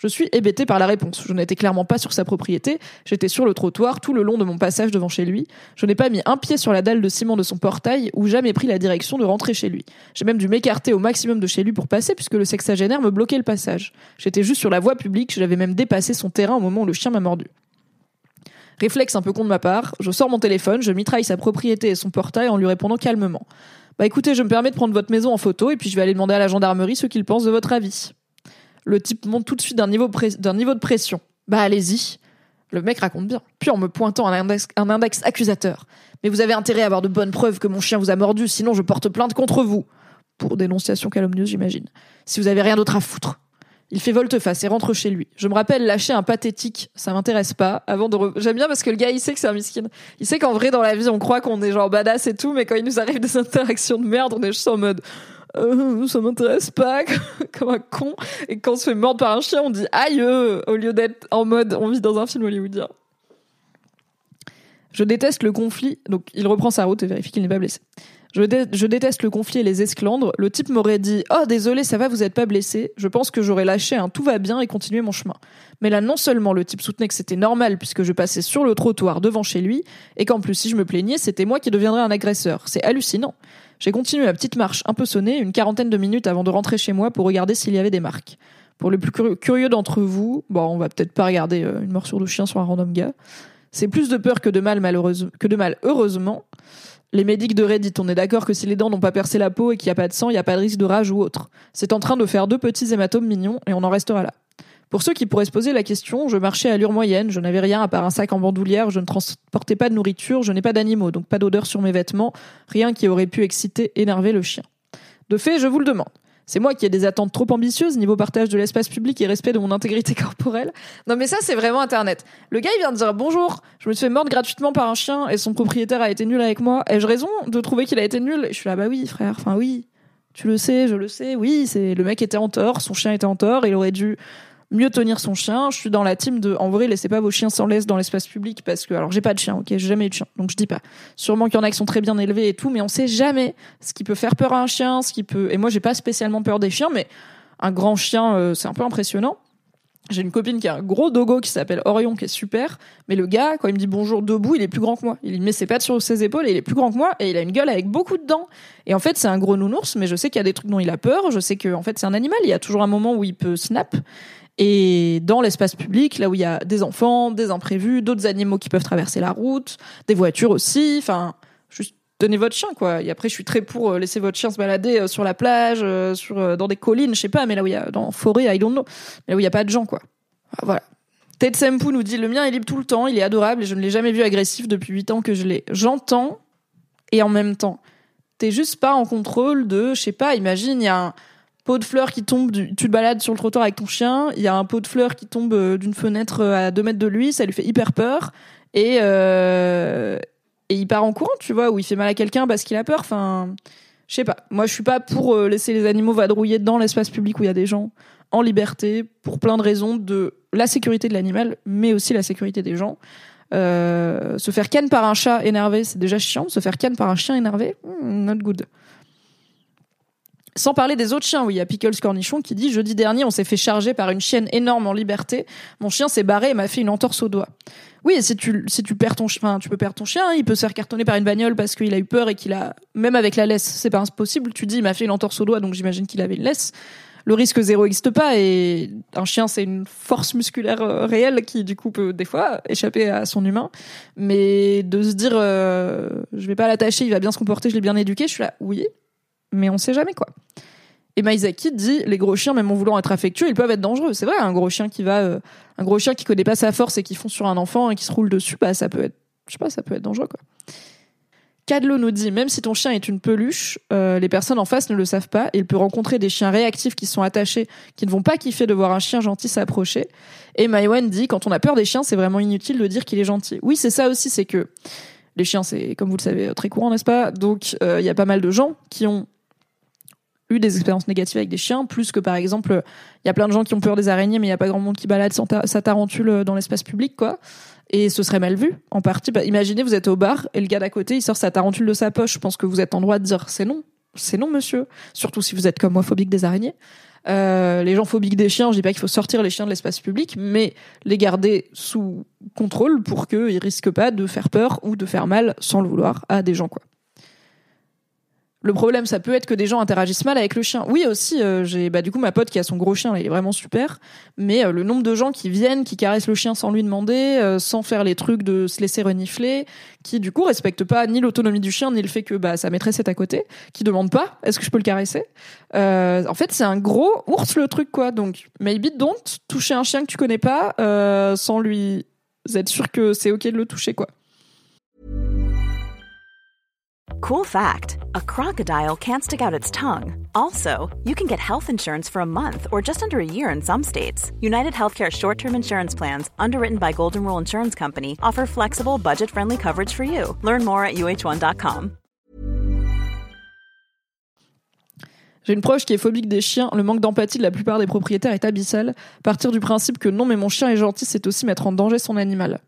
Je suis hébété par la réponse. Je n'étais clairement pas sur sa propriété, j'étais sur le trottoir tout le long de mon passage devant chez lui. Je n'ai pas mis un pied sur la dalle de ciment de son portail ou jamais pris la direction de rentrer chez lui. J'ai même dû m'écarter au maximum de chez lui pour passer puisque le sexagénaire me bloquait le passage. J'étais juste sur la voie publique, j'avais même dépassé son terrain au moment où le chien m'a mordu. Réflexe un peu con de ma part, je sors mon téléphone, je mitraille sa propriété et son portail en lui répondant calmement. Bah écoutez, je me permets de prendre votre maison en photo et puis je vais aller demander à la gendarmerie ce qu'ils pensent de votre avis. Le type monte tout de suite d'un niveau, de pression. Bah allez-y. Le mec raconte bien. Puis en me pointant un index, un index accusateur. Mais vous avez intérêt à avoir de bonnes preuves que mon chien vous a mordu, sinon je porte plainte contre vous. Pour dénonciation calomnieuse, j'imagine. Si vous avez rien d'autre à foutre. Il fait volte-face et rentre chez lui. Je me rappelle lâcher un pathétique, ça m'intéresse pas. Avant de, j'aime bien parce que le gars, il sait que c'est un miskin. Il sait qu'en vrai, dans la vie, on croit qu'on est genre badass et tout, mais quand il nous arrive des interactions de merde, on est juste en mode, euh, ça m'intéresse pas, comme un con. Et quand on se fait mordre par un chien, on dit aïe, au lieu d'être en mode on vit dans un film hollywoodien. Je déteste le conflit, donc il reprend sa route et vérifie qu'il n'est pas blessé. Je, je, déteste le conflit et les esclandres. Le type m'aurait dit Oh, désolé, ça va, vous êtes pas blessé. Je pense que j'aurais lâché un tout va bien et continué mon chemin. Mais là, non seulement le type soutenait que c'était normal puisque je passais sur le trottoir devant chez lui, et qu'en plus, si je me plaignais, c'était moi qui deviendrais un agresseur. C'est hallucinant. J'ai continué ma petite marche un peu sonnée, une quarantaine de minutes avant de rentrer chez moi pour regarder s'il y avait des marques. Pour les plus curieux d'entre vous, bon, on va peut-être pas regarder euh, une morsure de chien sur un random gars. C'est plus de peur que de mal, malheureusement, que de mal, heureusement. Les médics de Reddit, on est d'accord que si les dents n'ont pas percé la peau et qu'il n'y a pas de sang, il n'y a pas de risque de rage ou autre. C'est en train de faire deux petits hématomes mignons et on en restera là. Pour ceux qui pourraient se poser la question, je marchais à allure moyenne, je n'avais rien à part un sac en bandoulière, je ne transportais pas de nourriture, je n'ai pas d'animaux, donc pas d'odeur sur mes vêtements, rien qui aurait pu exciter, énerver le chien. De fait, je vous le demande. C'est moi qui ai des attentes trop ambitieuses niveau partage de l'espace public et respect de mon intégrité corporelle. Non mais ça c'est vraiment internet. Le gars il vient de dire bonjour, je me suis fait mordre gratuitement par un chien et son propriétaire a été nul avec moi. Ai-je raison de trouver qu'il a été nul? Je suis là bah oui frère, enfin oui. Tu le sais, je le sais. Oui, c'est le mec était en tort, son chien était en tort, il aurait dû mieux tenir son chien. Je suis dans la team de, en vrai, laissez pas vos chiens sans laisse dans l'espace public parce que, alors j'ai pas de chien, ok, j'ai jamais eu de chien, donc je dis pas. Sûrement qu'il y en a qui sont très bien élevés et tout, mais on sait jamais ce qui peut faire peur à un chien, ce qui peut. Et moi, j'ai pas spécialement peur des chiens, mais un grand chien, euh, c'est un peu impressionnant. J'ai une copine qui a un gros dogo qui s'appelle Orion, qui est super. Mais le gars, quand il me dit bonjour debout, il est plus grand que moi. Il met ses pattes sur ses épaules et il est plus grand que moi. Et il a une gueule avec beaucoup de dents. Et en fait, c'est un gros nounours, mais je sais qu'il y a des trucs dont il a peur. Je sais que, en fait, c'est un animal. Il y a toujours un moment où il peut snap. Et dans l'espace public, là où il y a des enfants, des imprévus, d'autres animaux qui peuvent traverser la route, des voitures aussi, enfin, juste donnez votre chien, quoi. Et après, je suis très pour euh, laisser votre chien se balader euh, sur la plage, euh, sur, dans des collines, je sais pas, mais là où il y a, dans forêt, I don't know. Là où il y a pas de gens, quoi. Voilà. Ted Sempu nous dit, le mien est libre tout le temps, il est adorable et je ne l'ai jamais vu agressif depuis 8 ans que je l'ai. J'entends, et en même temps, t'es juste pas en contrôle de, je sais pas, imagine, il y a un, pot de fleurs qui tombe, tu te balades sur le trottoir avec ton chien, il y a un pot de fleurs qui tombe euh, d'une fenêtre euh, à deux mètres de lui, ça lui fait hyper peur et euh, et il part en courant, tu vois, ou il fait mal à quelqu'un parce qu'il a peur. Enfin, je sais pas. Moi, je suis pas pour laisser les animaux vadrouiller dans l'espace public où il y a des gens en liberté pour plein de raisons de la sécurité de l'animal, mais aussi la sécurité des gens. se faire ken par un chat énervé, c'est déjà chiant. Se faire ken par un chien énervé, hmm, not good. Sans parler des autres chiens, oui, il y a Pickles Cornichon qui dit jeudi dernier, on s'est fait charger par une chienne énorme en liberté. Mon chien s'est barré et m'a fait une entorse au doigt. Oui, et si tu si tu perds ton enfin, tu peux perdre ton chien, il peut se faire cartonner par une bagnole parce qu'il a eu peur et qu'il a même avec la laisse, c'est pas impossible. Tu dis il m'a fait une entorse au doigt, donc j'imagine qu'il avait une laisse. Le risque zéro n'existe pas et un chien c'est une force musculaire euh, réelle qui du coup peut des fois échapper à son humain. Mais de se dire euh, je vais pas l'attacher, il va bien se comporter, je l'ai bien éduqué, je suis là oui, mais on sait jamais quoi. Et Maizaki dit les gros chiens, même en voulant être affectueux, ils peuvent être dangereux. C'est vrai, un gros chien qui va, euh, un gros chien qui connaît pas sa force et qui fonce sur un enfant et qui se roule dessus, bah ça peut être, je sais pas, ça peut être dangereux quoi. Cadlo nous dit même si ton chien est une peluche, euh, les personnes en face ne le savent pas. Il peut rencontrer des chiens réactifs qui sont attachés, qui ne vont pas kiffer de voir un chien gentil s'approcher. Et Maïwen dit quand on a peur des chiens, c'est vraiment inutile de dire qu'il est gentil. Oui, c'est ça aussi, c'est que les chiens, c'est comme vous le savez très courant, n'est-ce pas? Donc il y a pas mal de gens qui ont eu des expériences négatives avec des chiens, plus que par exemple, il y a plein de gens qui ont peur des araignées, mais il y a pas grand monde qui balade sa tarentule dans l'espace public, quoi. Et ce serait mal vu, en partie. Bah, imaginez, vous êtes au bar et le gars d'à côté, il sort sa tarentule de sa poche. Je pense que vous êtes en droit de dire c'est non, c'est non, monsieur. Surtout si vous êtes comme moi phobique des araignées. Euh, les gens phobiques des chiens, je dis pas qu'il faut sortir les chiens de l'espace public, mais les garder sous contrôle pour qu'ils risquent pas de faire peur ou de faire mal sans le vouloir à des gens, quoi. Le problème, ça peut être que des gens interagissent mal avec le chien. Oui, aussi, euh, j'ai bah du coup ma pote qui a son gros chien, il est vraiment super. Mais euh, le nombre de gens qui viennent, qui caressent le chien sans lui demander, euh, sans faire les trucs de se laisser renifler, qui du coup respectent pas ni l'autonomie du chien ni le fait que bah sa maîtresse est à côté, qui demandent pas est-ce que je peux le caresser? en fait, c'est un gros ours le truc quoi. Donc maybe don't toucher un chien que tu connais pas sans lui être sûr que c'est ok de le toucher quoi.
Cool fact a crocodile can't stick out its tongue. Also, you can get health insurance for a month or just under a year in some states. United Healthcare short term insurance plans, underwritten by Golden Rule Insurance Company, offer flexible, budget friendly coverage for you. Learn more at uh1.com.
J'ai une proche qui est phobique des chiens. Le manque d'empathie de la plupart des propriétaires est abyssal. Partir du principe que non, mais mon chien est gentil, c'est aussi mettre en danger son animal.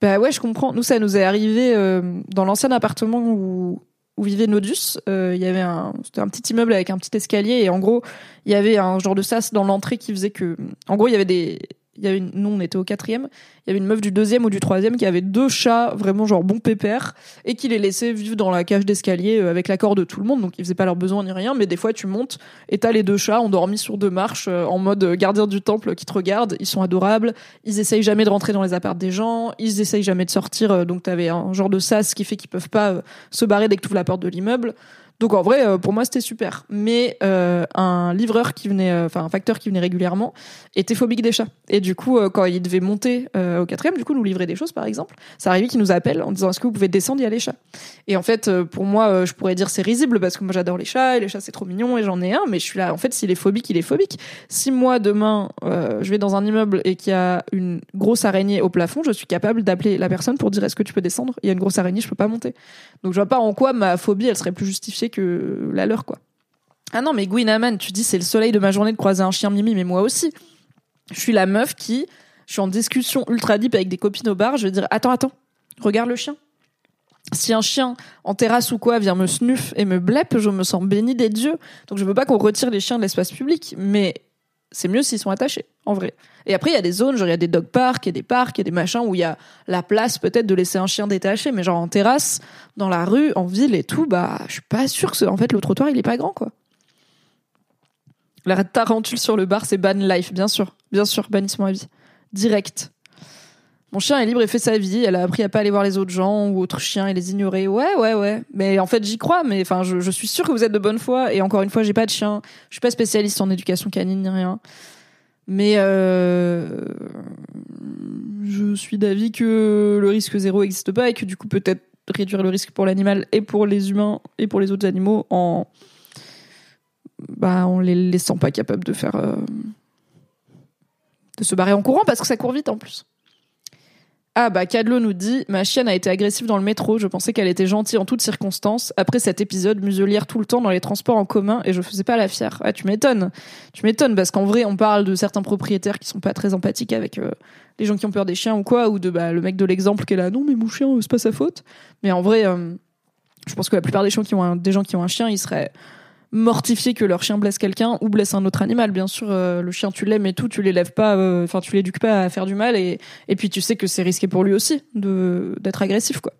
Bah ouais, je comprends. Nous, ça nous est arrivé euh, dans l'ancien appartement où où vivait Nodus, il y avait un, c'était un petit immeuble avec un petit escalier et en gros, il y avait un genre de sas dans l'entrée qui faisait que, en gros, il y avait des, il y avait une, nous on était au quatrième, il y avait une meuf du deuxième ou du troisième qui avait deux chats vraiment genre bon pépère et qui les laissait vivre dans la cage d'escalier euh, avec l'accord de tout le monde, donc ils faisaient pas leurs besoins ni rien, mais des fois tu montes et t'as les deux chats endormis sur deux marches euh, en mode euh, gardien du temple qui te regardent, ils sont adorables, ils essayent jamais de rentrer dans les apparts des gens, ils essayent jamais de sortir, donc t'avais un genre de sas qui fait qu'ils peuvent pas se barrer dès que tu ouvres la porte de l'immeuble. Donc en vrai, euh, pour moi, c'était super. Mais euh, un livreur qui venait, euh, enfin un facteur qui venait régulièrement, était phobique des chats. Et du coup, quand il devait monter au quatrième, du coup, nous livrer des choses, par exemple, ça arrivait qu'il nous appelle en disant est-ce que vous pouvez descendre, il y a les chats? Et en fait, pour moi, je pourrais dire c'est risible parce que moi j'adore les chats et les chats c'est trop mignon et j'en ai un. Mais je suis là, en fait, s'il est phobique, il est phobique. Si moi demain je vais dans un immeuble et qu'il y a une grosse araignée au plafond, je suis capable d'appeler la personne pour dire est-ce que tu peux descendre? Il y a une grosse araignée, je peux pas monter. Donc je vois pas en quoi ma phobie, elle serait plus justifiée que la leur, quoi. Ah non, mais Gwyn tu dis c'est le soleil de ma journée de croiser un chien Mimi, mais moi aussi. Je suis la meuf qui, je suis en discussion ultra deep avec des copines au bar, je vais dire attends, attends, regarde le chien. Si un chien en terrasse ou quoi vient me snuff et me bleppe, je me sens béni des dieux. Donc je veux pas qu'on retire les chiens de l'espace public, mais c'est mieux s'ils sont attachés, en vrai. Et après, il y a des zones, genre il y a des dog parks, il y a des parcs, il y a des machins où il y a la place peut-être de laisser un chien détaché, mais genre en terrasse, dans la rue, en ville et tout, bah, je suis pas sûre que en fait le trottoir il est pas grand quoi. La tarentule sur le bar, c'est ban life, bien sûr, bien sûr, bannissement à vie, direct. Mon chien est libre et fait sa vie. Elle a appris à pas aller voir les autres gens ou autres chiens et les ignorer. Ouais, ouais, ouais. Mais en fait, j'y crois. Mais enfin, je, suis sûre que vous êtes de bonne foi. Et encore une fois, j'ai pas de chien. Je suis pas spécialiste en éducation canine ni rien. Mais euh, je suis d'avis que le risque zéro n'existe pas et que du coup peut-être réduire le risque pour l'animal et pour les humains et pour les autres animaux en bah en les laissant pas capables de faire euh, de se barrer en courant parce que ça court vite en plus. Ah bah Cadlo nous dit ma chienne a été agressive dans le métro. Je pensais qu'elle était gentille en toutes circonstances. Après cet épisode, muselière tout le temps dans les transports en commun et je faisais pas la fière. Ah tu m'étonnes, tu m'étonnes parce qu'en vrai on parle de certains propriétaires qui sont pas très empathiques avec euh, les gens qui ont peur des chiens ou quoi ou de bah, le mec de l'exemple qui est là non mais mon chien c'est pas sa faute. Mais en vrai, euh, je pense que la plupart des gens qui ont des gens qui ont un chien ils seraient mortifiés que leur chien blesse quelqu'un ou blesse un autre animal. Bien sûr, euh, le chien, tu l'aimes et tout, tu l'élèves pas, euh, enfin, tu l'éduques pas à faire du mal et, et puis tu sais que c'est risqué pour lui aussi de, d'être agressif, quoi.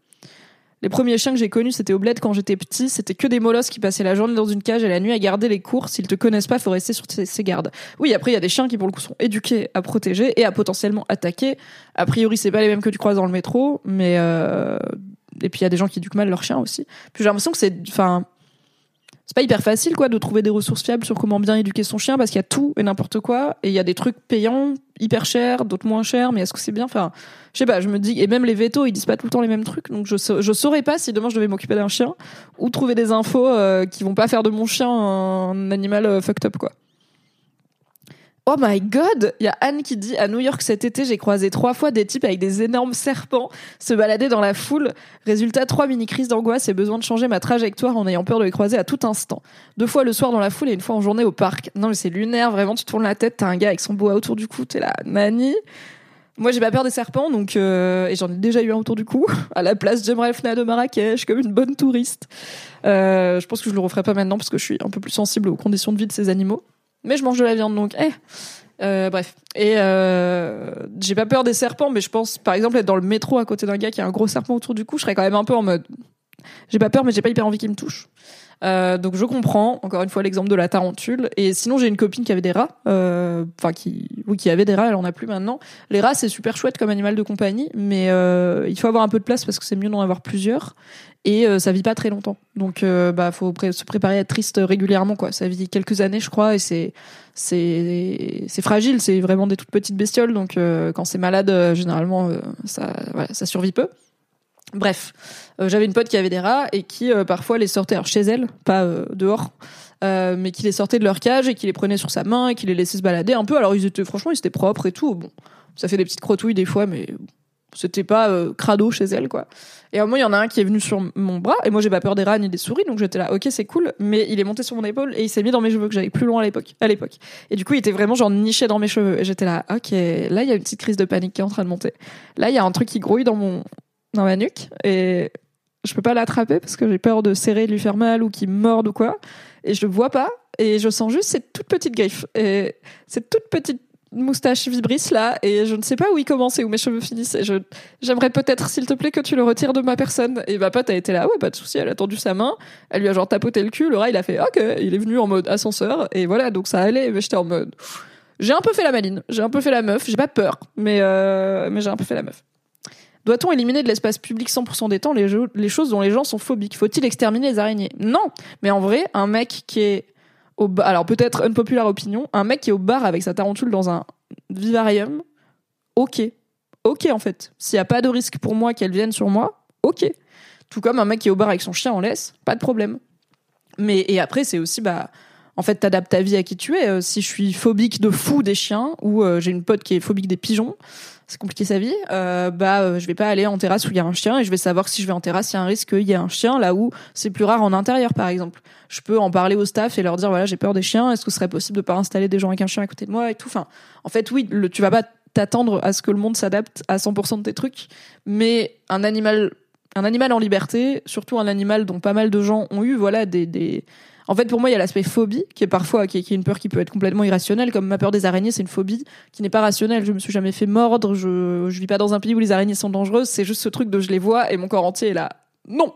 Les premiers chiens que j'ai connus, c'était au bled quand j'étais petit. C'était que des molosses qui passaient la journée dans une cage et la nuit à garder les cours. S'ils te connaissent pas, faut rester sur ses gardes. Oui, après, il y a des chiens qui, pour le coup, sont éduqués à protéger et à potentiellement attaquer. A priori, c'est pas les mêmes que tu croises dans le métro, mais, euh... et puis il y a des gens qui éduquent mal leurs chiens aussi. Puis j'ai l'impression que c'est, enfin, c'est pas hyper facile quoi de trouver des ressources fiables sur comment bien éduquer son chien parce qu'il y a tout et n'importe quoi et il y a des trucs payants hyper chers d'autres moins chers mais est-ce que c'est bien? Enfin je sais pas je me dis et même les vétos ils disent pas tout le temps les mêmes trucs donc je je saurais pas si demain je devais m'occuper d'un chien ou trouver des infos euh, qui vont pas faire de mon chien un animal euh, fucked up quoi Oh my god Il y a Anne qui dit à New York cet été, j'ai croisé trois fois des types avec des énormes serpents se balader dans la foule. Résultat, trois mini-crises d'angoisse et besoin de changer ma trajectoire en ayant peur de les croiser à tout instant. Deux fois le soir dans la foule et une fois en journée au parc. Non mais c'est lunaire, vraiment, tu tournes la tête, t'as un gars avec son boa autour du cou, t'es là, Nani moi, j'ai pas peur des serpents, donc euh, et j'en ai déjà eu un autour du cou à la place Jemerel Fna de Marrakech, comme une bonne touriste. Euh, je pense que je le referai pas maintenant parce que je suis un peu plus sensible aux conditions de vie de ces animaux. Mais je mange de la viande, donc, eh. Euh, bref. Et euh, j'ai pas peur des serpents, mais je pense, par exemple, être dans le métro à côté d'un gars qui a un gros serpent autour du cou, je serais quand même un peu en mode. J'ai pas peur, mais j'ai pas hyper envie qu'il me touche. Euh, donc je comprends, encore une fois, l'exemple de la tarentule. Et sinon, j'ai une copine qui avait des rats, euh, enfin qui, oui, qui avait des rats, elle en a plus maintenant. Les rats, c'est super chouette comme animal de compagnie, mais euh, il faut avoir un peu de place parce que c'est mieux d'en avoir plusieurs. Et euh, ça vit pas très longtemps, donc euh, bah faut se préparer à être triste régulièrement quoi. Ça vit quelques années, je crois, et c'est c'est c'est fragile, c'est vraiment des toutes petites bestioles, donc quand c'est malade, généralement ça voilà, ça survit peu. Bref, euh, j'avais une pote qui avait des rats et qui euh, parfois les sortait chez elle, pas euh, dehors, mais qui les sortait de leur cage et qui les prenait sur sa main et qui les laissait se balader un peu. Alors ils étaient franchement ils étaient propres et tout. Bon, ça fait des petites crotouilles des fois, mais c'était pas crado chez elle quoi. Et à un moment il y en a un qui est venu sur mon bras et moi j'ai pas peur des rats ni des souris donc j'étais là ok c'est cool mais il est monté sur mon épaule et il s'est mis dans mes cheveux que j'avais plus loin à l'époque à l'époque et du coup il était vraiment genre niché dans mes cheveux et j'étais là ok là il y a une petite crise de panique qui est en train de monter là il y a un truc qui grouille dans mon dans ma nuque et je peux pas l'attraper parce que j'ai peur de serrer, de lui faire mal ou qu'il morde ou quoi. Et je le vois pas. Et je sens juste cette toute petite griffe. Et cette toute petite moustache vibrisse là. Et je ne sais pas où il commence et où mes cheveux finissent. Et j'aimerais peut-être, s'il te plaît, que tu le retires de ma personne. Et ma pote a été là. Ouais, pas de souci. Elle a tendu sa main. Elle lui a genre tapoté le cul. Le il a fait OK. Il est venu en mode ascenseur. Et voilà. Donc ça allait. Mais j'étais en mode. J'ai un peu fait la maline. J'ai un peu fait la meuf. J'ai pas peur. Mais, euh, mais j'ai un peu fait la meuf. Doit-on éliminer de l'espace public 100% des temps les, choses dont les gens sont phobiques? Faut-il exterminer les araignées? Non. Mais en vrai, un mec qui est au bar, alors peut-être unpopular opinion, un mec qui est au bar avec sa tarentule dans un vivarium, ok. Ok en fait. S'il n'y a pas de risque pour moi qu'elle vienne sur moi, ok. Tout comme un mec qui est au bar avec son chien en laisse, pas de problème. Mais et après c'est aussi bah en fait t'adaptes ta vie à qui tu es. Euh, si je suis phobique de fou des chiens ou euh, j'ai une pote qui est phobique des pigeons, c'est compliqué sa vie. Euh, bah euh, je vais pas aller en terrasse où il y a un chien et je vais savoir si je vais en terrasse il y a un risque qu'il y ait un chien là où c'est plus rare en intérieur par exemple. Je peux en parler au staff et leur dire voilà j'ai peur des chiens. Est-ce que ce serait possible de pas installer des gens avec un chien à côté de moi et tout? Enfin en fait oui le, tu vas pas t'attendre à ce que le monde s'adapte à 100% de tes trucs, mais un animal un animal en liberté, surtout un animal dont pas mal de gens ont eu, voilà, des, des... En fait, pour moi, il y a l'aspect phobie, qui est parfois, qui est, une peur qui peut être complètement irrationnelle, comme ma peur des araignées, c'est une phobie qui n'est pas rationnelle. Je me suis jamais fait mordre, je, je vis pas dans un pays où les araignées sont dangereuses, c'est juste ce truc de je les vois et mon corps entier est là. Non!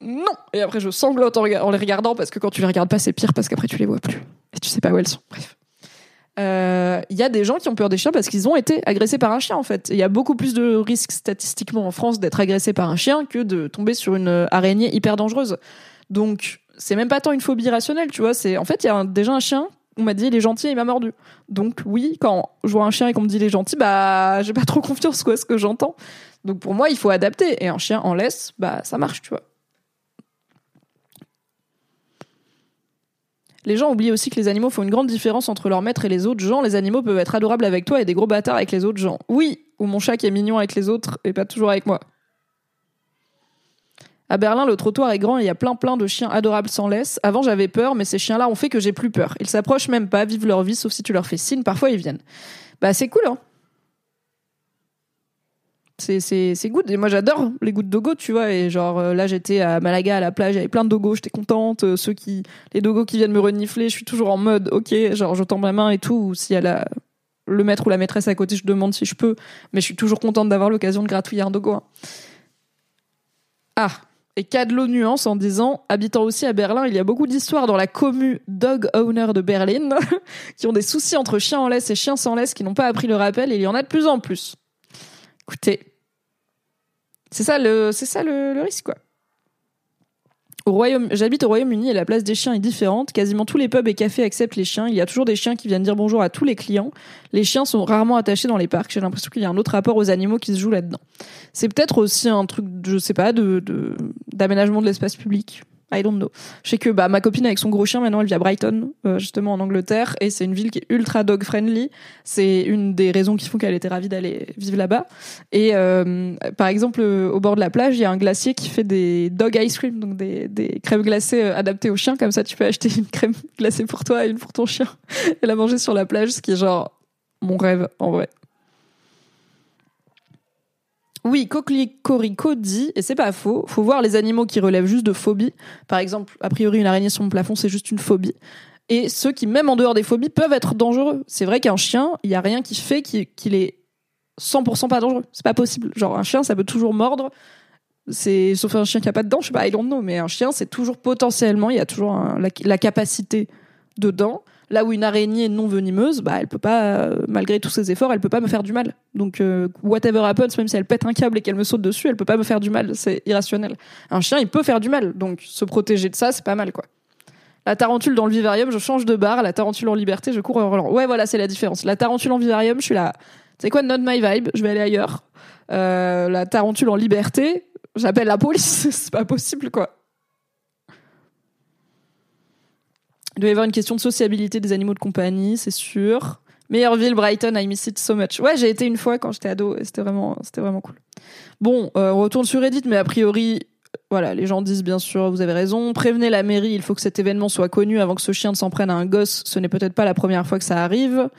Non! Et après, je sanglote en les regardant parce que quand tu les regardes pas, c'est pire parce qu'après, tu les vois plus. Et tu sais pas où elles sont. Bref. Euh, Il y a des gens qui ont peur des chiens parce qu'ils ont été agressés par un chien en fait. Il y a beaucoup plus de risques statistiquement en France d'être agressé par un chien que de tomber sur une euh, araignée hyper dangereuse. Donc c'est même pas tant une phobie rationnelle, tu vois. C'est en fait il y a déjà un chien. On m'a dit il est gentil, il m'a mordu. Donc oui, quand je vois un chien et qu'on me dit il est gentil, bah j'ai pas trop confiance quoi, ce que j'entends. Donc pour moi il faut adapter. Et un chien en laisse, bah ça marche, tu vois. Les gens oublient aussi que les animaux font une grande différence entre leur maître et les autres gens. Les animaux peuvent être adorables avec toi et des gros bâtards avec les autres gens. Oui, ou mon chat qui est mignon avec les autres et pas toujours avec moi. À Berlin, le trottoir est grand et il y a plein plein de chiens adorables sans laisse. Avant, j'avais peur, mais ces chiens-là ont fait que j'ai plus peur. Ils s'approchent même pas, vivent leur vie, sauf si tu leur fais signe. Parfois, ils viennent. Bah, c'est cool, hein. C'est, good. Et moi, j'adore les goûts de dogo, tu vois. Et genre, euh, là, j'étais à Malaga, à la plage, avait plein de dogos, j'étais contente. Euh, ceux qui, les dogos qui viennent me renifler, je suis toujours en mode, ok, genre, je tends ma main et tout. Ou s'il y a le maître ou la maîtresse à côté, je demande si je peux. Mais je suis toujours contente d'avoir l'occasion de gratouiller un dogo. hein. Ah, et Cadlo nuance en disant habitant aussi à Berlin, il y a beaucoup d'histoires dans la commu Dog Owner de Berlin qui ont des soucis entre chiens en laisse et chiens sans laisse qui n'ont pas appris le rappel et il y en a de plus en plus. Écoutez, c'est ça le c'est ça le, le risque quoi. J'habite au Royaume-Uni et la place des chiens est différente. Quasiment tous les pubs et cafés acceptent les chiens. Il y a toujours des chiens qui viennent dire bonjour à tous les clients. Les chiens sont rarement attachés dans les parcs. J'ai l'impression qu'il y a un autre rapport aux animaux qui se joue là-dedans. C'est peut-être aussi un truc, je sais pas, de- d'aménagement de l'espace public. I don't know. Je sais que bah ma copine avec son gros chien maintenant elle vit à Brighton euh, justement en Angleterre et c'est une ville qui est ultra dog friendly. C'est une des raisons qui font qu'elle était ravie d'aller vivre là-bas. Et euh, par exemple euh, au bord de la plage il y a un glacier qui fait des dog ice cream donc des, des crèmes glacées euh, adaptées aux chiens comme ça tu peux acheter une crème glacée pour toi et une pour ton chien et la manger sur la plage ce qui est genre mon rêve en vrai. Oui, Cocorico dit, et c'est pas faux, faut voir les animaux qui relèvent juste de phobies. Par exemple, a priori, une araignée sur mon plafond, c'est juste une phobie. Et ceux qui, même en dehors des phobies, peuvent être dangereux. C'est vrai qu'un chien, il y a rien qui fait qu'il est 100% pas dangereux. C'est pas possible. Genre, un chien, ça peut toujours mordre. C'est, sauf un chien qui a pas de dents, je sais pas, I don't know, mais un chien, c'est toujours potentiellement, il y a toujours la, la capacité de dents. Là où une araignée non venimeuse, bah, elle peut pas, euh, malgré tous ses efforts, elle peut pas me faire du mal. Donc, euh, whatever happens, même si elle pète un câble et qu'elle me saute dessus, elle peut pas me faire du mal. C'est irrationnel. Un chien, il peut faire du mal. Donc, se protéger de ça, c'est pas mal, quoi. La tarentule dans le vivarium, je change de bar. La tarentule en liberté, je cours en Roland. Ouais, voilà, c'est la différence. La tarentule en vivarium, je suis là. C'est quoi, not my vibe, je vais aller ailleurs. Euh, la tarentule en liberté, j'appelle la police. c'est pas possible, quoi. Il doit y avoir une question de sociabilité des animaux de compagnie, c'est sûr. Meilleure ville, Brighton, I miss it so much. Ouais, j'ai été une fois quand j'étais ado et c'était vraiment, vraiment cool. Bon, euh, on retourne sur Reddit, mais a priori, voilà, les gens disent bien sûr, vous avez raison. Prévenez la mairie, il faut que cet événement soit connu avant que ce chien ne s'en prenne à un gosse. Ce n'est peut-être pas la première fois que ça arrive.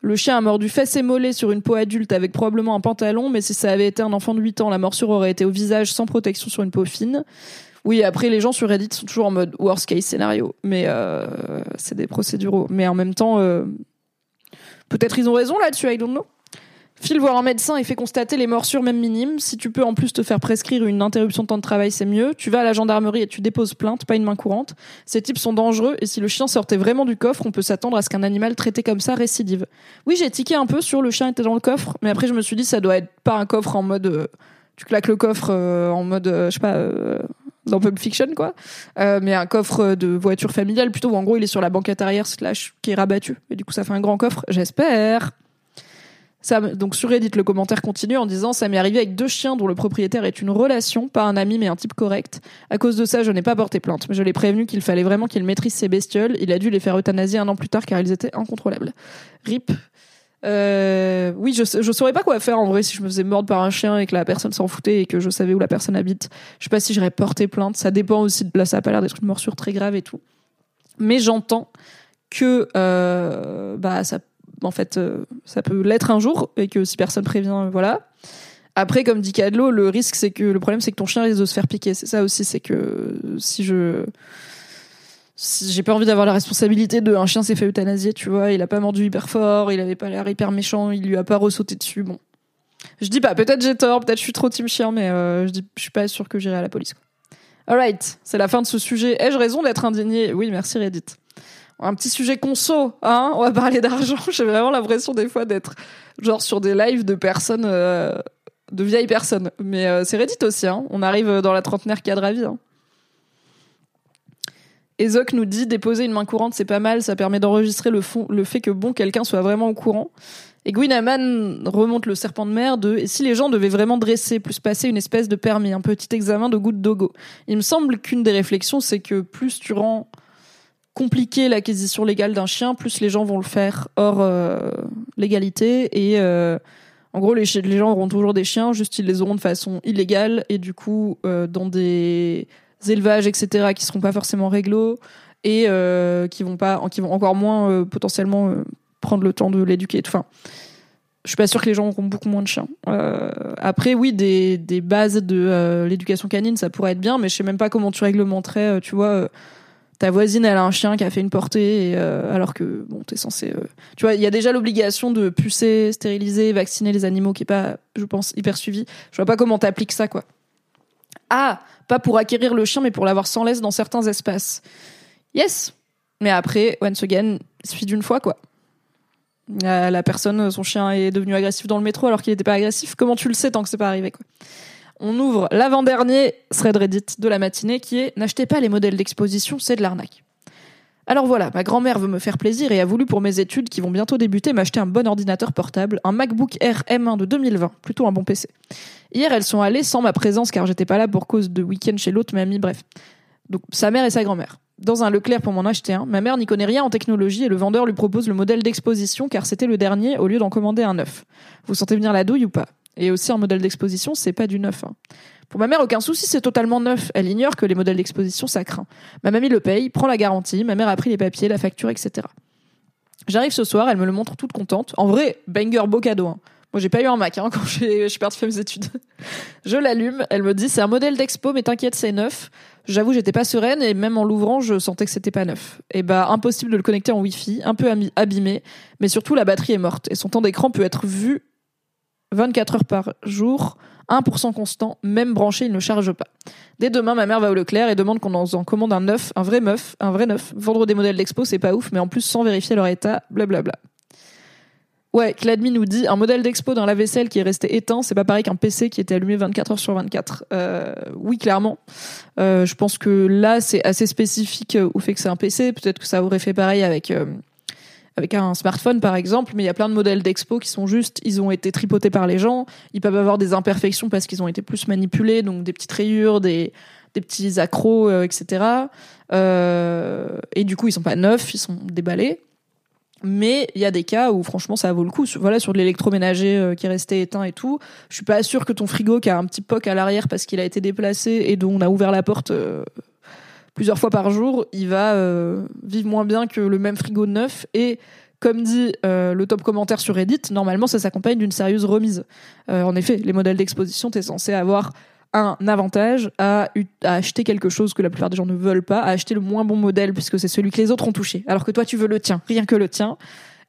Le chien a mordu fesse et mollet sur une peau adulte avec probablement un pantalon, mais si ça avait été un enfant de 8 ans, la morsure aurait été au visage sans protection sur une peau fine. Oui, après, les gens sur Reddit sont toujours en mode worst case scénario, mais euh, c'est des procéduraux. Mais en même temps, euh, peut-être ils ont raison là-dessus, I don't know. File voir un médecin et fait constater les morsures même minimes. Si tu peux en plus te faire prescrire une interruption de temps de travail, c'est mieux. Tu vas à la gendarmerie et tu déposes plainte, pas une main courante. Ces types sont dangereux et si le chien sortait vraiment du coffre, on peut s'attendre à ce qu'un animal traité comme ça récidive. Oui, j'ai tiqué un peu sur le chien était dans le coffre, mais après je me suis dit ça doit être pas un coffre en mode euh, tu claques le coffre en mode je sais pas dans Pulp Fiction quoi, Euh, mais un coffre de voiture familiale plutôt où en gros il est sur la banquette arrière slash qui est rabattu et du coup ça fait un grand coffre. J'espère. Ça, donc sur Reddit, le commentaire continue en disant ça m'est arrivé avec deux chiens dont le propriétaire est une relation, pas un ami mais un type correct. À cause de ça, je n'ai pas porté plainte, mais je l'ai prévenu qu'il fallait vraiment qu'il maîtrise ses bestioles. Il a dû les faire euthanasier un an plus tard car ils étaient incontrôlables. Rip. Euh, oui, je, je saurais pas quoi faire en vrai si je me faisais mordre par un chien et que la personne s'en foutait et que je savais où la personne habite. Je sais pas si j'aurais porté plainte. Ça dépend aussi. de- Là, ça a pas l'air d'être une morsure très grave et tout. Mais j'entends que euh, bah ça en fait euh, ça peut l'être un jour et que si personne prévient euh, voilà après comme dit Cadlo le risque c'est que le problème c'est que ton chien risque de se faire piquer c'est ça aussi c'est que euh, si je j'ai pas envie d'avoir la responsabilité de un chien s'est fait euthanasier tu vois il a pas mordu hyper fort il avait pas l'air hyper méchant il lui a pas ressauté dessus bon je dis pas peut-être j'ai tort peut-être je suis trop team chien mais euh, je dis je suis pas sûre que j'irai à la police alright c'est la fin de ce sujet ai-je raison d'être indigné? Oui merci Reddit un petit sujet conso, hein On va parler d'argent. J'ai vraiment l'impression des fois d'être genre sur des lives de personnes, euh, de vieilles personnes. Mais euh, c'est Reddit aussi, hein On arrive dans la trentenaire cadre à vie. Hein. Ezok nous dit déposer une main courante, c'est pas mal, ça permet d'enregistrer le, le fait que bon, quelqu'un soit vraiment au courant. Et Gwinaman remonte le serpent de mer de et si les gens devaient vraiment dresser, plus passer une espèce de permis, un petit examen de goutte dogo. Il me semble qu'une des réflexions, c'est que plus tu rends compliqué l'acquisition légale d'un chien, plus les gens vont le faire hors euh, légalité. Et euh, en gros, les, les gens auront toujours des chiens, juste ils les auront de façon illégale et du coup euh, dans des élevages, etc., qui seront pas forcément réglo et euh, qui vont pas, qui vont encore moins euh, potentiellement euh, prendre le temps de l'éduquer. Enfin, je suis pas sûre que les gens auront beaucoup moins de chiens. Après, oui, des, des bases de l'éducation canine, ça pourrait être bien, mais je sais même pas comment tu réglementerais, tu vois. ta voisine elle a un chien qui a fait une portée alors que bon t'es censé tu vois il y a déjà l'obligation de pucer stériliser vacciner les animaux qui est pas je pense hyper suivi je vois pas comment t'appliques ça quoi ah pas pour acquérir le chien mais pour l'avoir sans laisse dans certains espaces. Yes. Mais après once again suffit d'une fois quoi. La personne son chien est devenu agressif dans le métro alors qu'il n'était pas agressif. Comment tu le sais tant que c'est pas arrivé quoi? On ouvre l'avant-dernier thread Reddit de la matinée qui est N'achetez pas les modèles d'exposition, c'est de l'arnaque. Alors voilà, ma grand-mère veut me faire plaisir et a voulu pour mes études qui vont bientôt débuter m'acheter un bon ordinateur portable, un MacBook Air M1 de 2020, plutôt un bon PC. Hier, elles sont allées sans ma présence car j'étais pas là pour cause de week-end chez l'autre mamie, bref. Donc sa mère et sa grand-mère. Dans un Leclerc pour m'en acheter un, ma mère n'y connaît rien en technologie et le vendeur lui propose le modèle d'exposition car c'était le dernier au lieu d'en commander un neuf. Vous sentez venir la douille ou pas? Et aussi un modèle d'exposition, c'est pas du neuf. hein. Pour ma mère, aucun souci, c'est totalement neuf. Elle ignore que les modèles d'exposition, ça craint. Ma mamie le paye, prend la garantie, ma mère a pris les papiers, la facture, etc. J'arrive ce soir, elle me le montre toute contente. En vrai, banger beau cadeau. hein. Moi, j'ai pas eu un Mac hein, quand je suis partie mes études. Je l'allume, elle me dit c'est un modèle d'expo, mais t'inquiète, c'est neuf. J'avoue, j'étais pas sereine et même en l'ouvrant, je sentais que c'était pas neuf. Et bah, impossible de le connecter en Wi-Fi, un peu abîmé, mais surtout la batterie est morte et son temps d'écran peut être vu 24 heures par jour, 1% constant, même branché, il ne charge pas. Dès demain, ma mère va au Leclerc et demande qu'on en commande un neuf, un vrai meuf, un vrai neuf. Vendre des modèles d'expo, c'est pas ouf, mais en plus sans vérifier leur état, blablabla. Ouais, Cladmi nous dit un modèle d'expo d'un lave-vaisselle qui est resté éteint, c'est pas pareil qu'un PC qui était allumé 24 heures sur 24. Euh, oui, clairement. Euh, je pense que là, c'est assez spécifique au fait que c'est un PC. Peut-être que ça aurait fait pareil avec euh, avec un smartphone par exemple, mais il y a plein de modèles d'expo qui sont juste, ils ont été tripotés par les gens, ils peuvent avoir des imperfections parce qu'ils ont été plus manipulés, donc des petites rayures, des, des petits accros, euh, etc. Euh, et du coup, ils sont pas neufs, ils sont déballés. Mais il y a des cas où franchement ça vaut le coup. Voilà, sur l'électroménager euh, qui est resté éteint et tout. Je suis pas sûre que ton frigo qui a un petit poc à l'arrière parce qu'il a été déplacé et dont on a ouvert la porte plusieurs fois par jour, il va euh, vivre moins bien que le même frigo neuf et comme dit euh, le top commentaire sur Reddit, normalement ça s'accompagne d'une sérieuse remise. Euh, en effet, les modèles d'exposition, t'es censé avoir un avantage à, acheter quelque chose que la plupart des gens ne veulent pas, à acheter le moins bon modèle puisque c'est celui que les autres ont touché, alors que toi tu veux le tien, rien que le tien.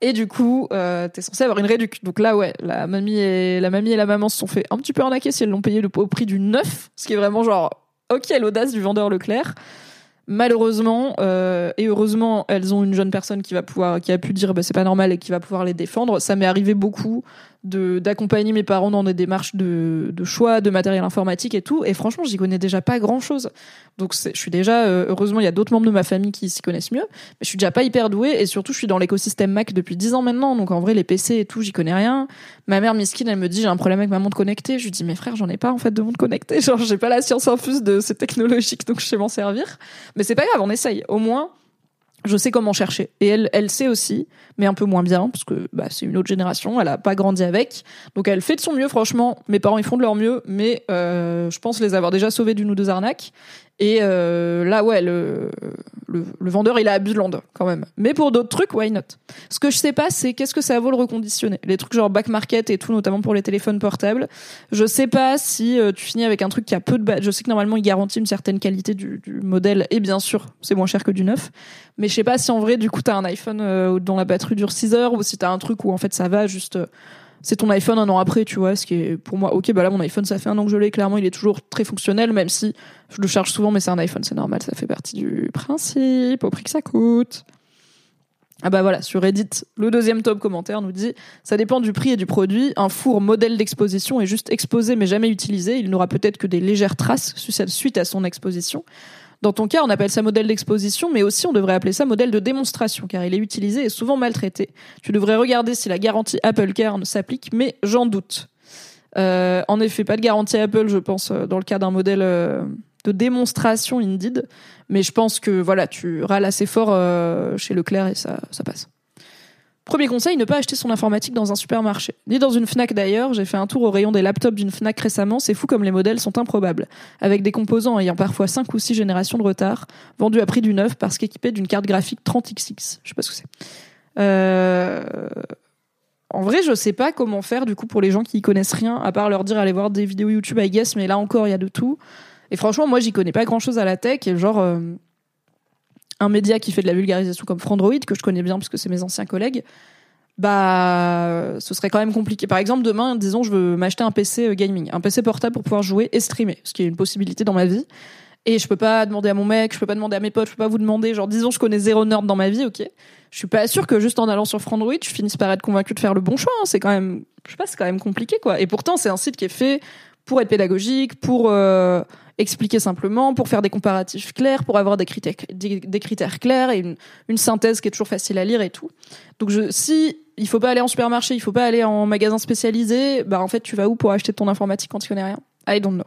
Et du coup, euh, t'es censé avoir une réduction. Donc là, ouais, la mamie et la maman se sont fait un petit peu arnaquer si elles l'ont payé au prix du neuf, ce qui est vraiment genre, ok, l'audace du vendeur Leclerc. Malheureusement euh, et heureusement, elles ont une jeune personne qui va pouvoir, qui a pu dire bah, c'est pas normal et qui va pouvoir les défendre. Ça m'est arrivé beaucoup de d'accompagner mes parents dans des démarches de, de choix de matériel informatique et tout. Et franchement, j'y connais déjà pas grand chose. Donc je suis déjà euh, heureusement il y a d'autres membres de ma famille qui s'y connaissent mieux, mais je suis déjà pas hyper douée et surtout je suis dans l'écosystème Mac depuis 10 ans maintenant. Donc en vrai les PC et tout, j'y connais rien. Ma mère miskine, elle me dit j'ai un problème avec ma montre connectée. Je lui dis mais frère, j'en ai pas en fait de montre connectée. Genre j'ai pas la science infuse de ces technologiques donc je sais m'en servir. Mais c'est pas grave, on essaye. Au moins je sais comment chercher. Et elle, elle sait aussi, mais un peu moins bien, parce que bah, c'est une autre génération, elle a pas grandi avec. Donc elle fait de son mieux, franchement. Mes parents, ils font de leur mieux, mais euh, je pense les avoir déjà sauvés d'une ou deux arnaques. Et euh, là, ouais, le, le, vendeur, il a Abusland quand même. Mais pour d'autres trucs, why not? Ce que je sais pas, c'est qu'est-ce que ça vaut le reconditionner? Les trucs genre back market et tout, notamment pour les téléphones portables. Je sais pas si euh, tu finis avec un truc qui a peu de... Je sais que normalement, il garantit une certaine qualité du, du modèle, et bien sûr, c'est moins cher que du neuf. Mais je sais pas si en vrai, du coup, t'as un iPhone euh, dont la batterie dure 6 heures, ou si t'as un truc où en fait ça va juste c'est ton iPhone un an après, tu vois, ce qui est pour moi, ok, bah là mon iPhone ça fait un an que je l'ai, clairement il est toujours très fonctionnel, même si je le charge souvent, mais c'est un iPhone, c'est normal, ça fait partie du principe, au prix que ça coûte. Ah bah voilà, sur Reddit, le deuxième top commentaire nous dit ça dépend du prix et du produit. Un four modèle d'exposition est juste exposé mais jamais utilisé. Il n'aura peut-être que des légères traces suite à son exposition. Dans ton cas, on appelle ça modèle d'exposition, mais aussi on devrait appeler ça modèle de démonstration, car il est utilisé et souvent maltraité. Tu devrais regarder si la garantie Apple Care s'applique, mais j'en doute. Euh, en effet, pas de garantie Apple, je pense, euh, dans le cas d'un modèle euh, de démonstration Indeed, mais je pense que voilà, tu râles assez fort chez Leclerc et ça, ça passe. Premier conseil, ne pas acheter son informatique dans un supermarché. Ni dans une Fnac d'ailleurs, j'ai fait un tour au rayon des laptops d'une Fnac récemment, c'est fou comme les modèles sont improbables. Avec des composants ayant parfois 5 ou 6 générations de retard, vendus à prix du neuf parce qu'équipés d'une carte graphique 30XX. Je sais pas ce que c'est. Euh... En vrai, je sais pas comment faire du coup pour les gens qui y connaissent rien, à part leur dire allez voir des vidéos YouTube, I guess, mais là encore, il y a de tout. Et franchement, moi, j'y connais pas grand chose à la tech, et genre... Euh, un média qui fait de la vulgarisation comme Frandroid, que je connais bien parce que c'est mes anciens collègues, bah, ce serait quand même compliqué. Par exemple, demain, disons, je veux m'acheter un PC euh, gaming, un PC portable pour pouvoir jouer et streamer, ce qui est une possibilité dans ma vie. Et je peux pas demander à mon mec, je peux pas demander à mes potes, je peux pas vous demander, genre, disons, je connais zéro nerd dans ma vie, ok. Je suis pas sûr que juste en allant sur Frandroid, je finisse par être convaincu de faire le bon choix. Hein. C'est quand même, je sais pas, c'est quand même compliqué, quoi. Et pourtant, c'est un site qui est fait pour être pédagogique, pour euh, expliquer simplement, pour faire des comparatifs clairs, pour avoir des critères, des, critères clairs et une, synthèse qui est toujours facile à lire et tout. Donc je, si il faut pas aller en supermarché, il faut pas aller en magasin spécialisé, bah en fait tu vas où pour acheter ton informatique quand tu connais rien? I don't know.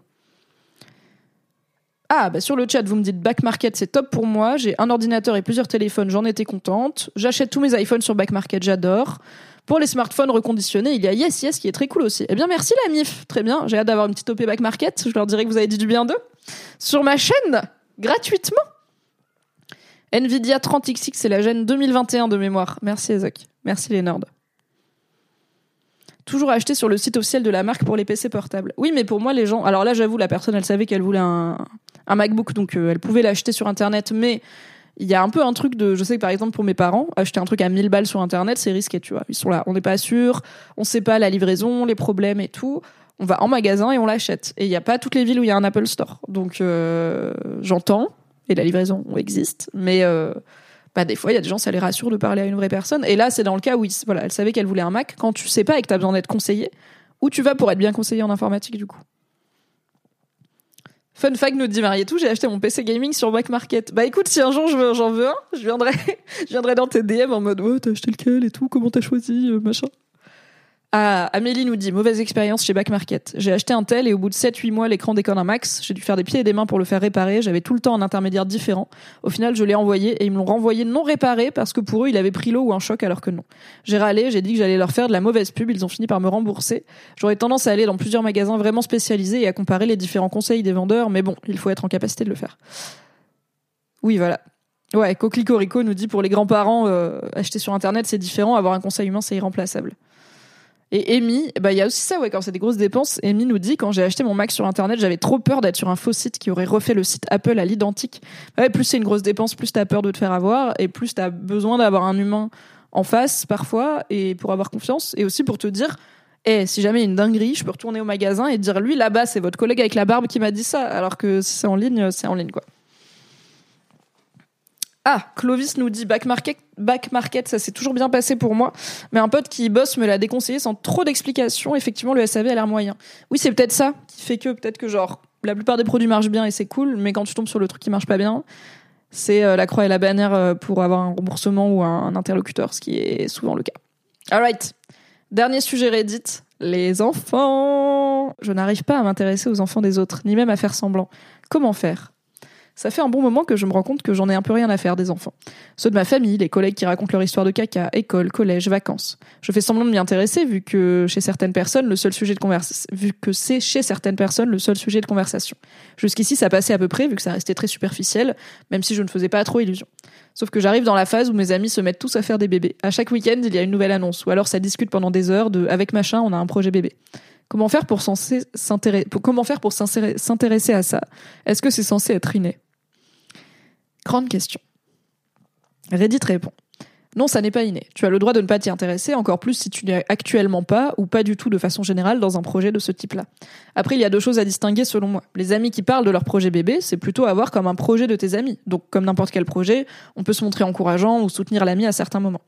Ah, bah sur le chat, vous me dites Back Market, c'est top pour moi. J'ai un ordinateur et plusieurs téléphones, j'en étais contente. J'achète tous mes iPhones sur Back Market, j'adore. Pour les smartphones reconditionnés, il y a Yes Yes qui est très cool aussi. Eh bien, merci la MIF. Très bien. J'ai hâte d'avoir une petite OP Back Market. Je leur dirai que vous avez dit du bien d'eux. Sur ma chaîne, gratuitement. Nvidia 30XX, c'est la gêne 2021 de mémoire. Merci Ezek. Merci les. Toujours acheté sur le site officiel de la marque pour les PC portables. Oui, mais pour moi, les gens. Alors là, j'avoue, la personne, elle savait qu'elle voulait un, un MacBook, donc euh, elle pouvait l'acheter sur Internet, mais il y a un peu un truc de je sais que par exemple pour mes parents acheter un truc à 1000 balles sur internet c'est risqué tu vois. Ils sont là on n'est pas sûr on sait pas la livraison les problèmes et tout. On va en magasin et on l'achète. Et il n'y a pas toutes les villes où il y a un Apple Store. Donc euh, j'entends et la livraison existe mais euh, bah, des fois il y a des gens ça les rassure de parler à une vraie personne. Et là c'est dans le cas où voilà elle savait qu'elle voulait un Mac. Quand tu sais pas et que tu as besoin d'être conseillé où tu vas pour être bien conseillé en informatique du coup Fun fact nous dit tout j'ai acheté mon PC gaming sur Back Market. Bah écoute, si un jour j'en veux, un, je viendrai, je viendrai dans tes DM en mode, oh, t'as acheté lequel et tout, comment t'as choisi, euh, machin. Ah, Amélie nous dit mauvaise expérience chez Back Market. J'ai acheté un tel et au bout de 7-8 mois, l'écran déconne un max. J'ai dû faire des pieds et des mains pour le faire réparer. J'avais tout le temps un intermédiaire différent. Au final, je l'ai envoyé et ils me l'ont renvoyé non réparé parce que pour eux, il avait pris l'eau ou un choc alors que non. J'ai râlé, j'ai dit que j'allais leur faire de la mauvaise pub. Ils ont fini par me rembourser. J'aurais tendance à aller dans plusieurs magasins vraiment spécialisés et à comparer les différents conseils des vendeurs, mais bon, il faut être en capacité de le faire. Oui, voilà. Ouais, Coclicorico nous dit pour les grands-parents, euh, acheter sur internet c'est différent, avoir un conseil humain c'est irremplaçable. Et Amy, bah il y a aussi ça, ouais, quand c'est des grosses dépenses. Amy nous dit quand j'ai acheté mon Mac sur internet, j'avais trop peur d'être sur un faux site qui aurait refait le site Apple à l'identique. Plus c'est une grosse dépense, plus t'as peur de te faire avoir et plus t'as besoin d'avoir un humain en face parfois et pour avoir confiance et aussi pour te dire eh, si jamais il y a une dinguerie, je peux retourner au magasin et dire lui là-bas, c'est votre collègue avec la barbe qui m'a dit ça, alors que si c'est en ligne, c'est en ligne quoi. Ah, Clovis nous dit back market, back market, ça s'est toujours bien passé pour moi, mais un pote qui bosse me l'a déconseillé sans trop d'explications. Effectivement, le SAV a l'air moyen. Oui, c'est peut-être ça qui fait que peut-être que genre la plupart des produits marchent bien et c'est cool, mais quand tu tombes sur le truc qui marche pas bien, c'est euh, la croix et la bannière euh, pour avoir un remboursement ou un, interlocuteur, ce qui est souvent le cas. Alright, dernier sujet Reddit, les enfants. Je n'arrive pas à m'intéresser aux enfants des autres, ni même à faire semblant. Comment faire? Ça fait un bon moment que je me rends compte que j'en ai un peu rien à faire des enfants. Ceux de ma famille, les collègues qui racontent leur histoire de caca, école, collège, vacances. Je fais semblant de m'y intéresser vu que chez certaines personnes, le seul sujet de conversation, vu que c'est chez certaines personnes le seul sujet de conversation. Jusqu'ici, ça passait à peu près vu que ça restait très superficiel, même si je ne faisais pas trop illusion. Sauf que j'arrive dans la phase où mes amis se mettent tous à faire des bébés. À chaque week-end, il y a une nouvelle annonce, ou alors ça discute pendant des heures de avec machin, on a un projet bébé. Comment faire pour s'intéresser, à ça? Est-ce que c'est censé être inné? Grande question. Reddit répond. Non, ça n'est pas inné. Tu as le droit de ne pas t'y intéresser, encore plus si tu n'es actuellement pas, ou pas du tout de façon générale, dans un projet de ce type-là. Après, il y a deux choses à distinguer selon moi. Les amis qui parlent de leur projet bébé, c'est plutôt avoir comme un projet de tes amis. Donc, comme n'importe quel projet, on peut se montrer encourageant ou soutenir l'ami à certains moments.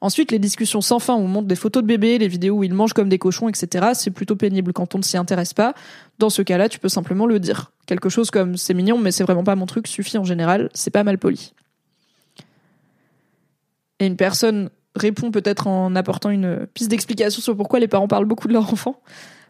Ensuite, les discussions sans fin où on montre des photos de bébés, les vidéos où ils mangent comme des cochons, etc., c'est plutôt pénible quand on ne s'y intéresse pas. Dans ce cas-là, tu peux simplement le dire. Quelque chose comme c'est mignon, mais c'est vraiment pas mon truc suffit en général, c'est pas mal poli. Et une personne répond peut-être en apportant une piste d'explication sur pourquoi les parents parlent beaucoup de leur enfant.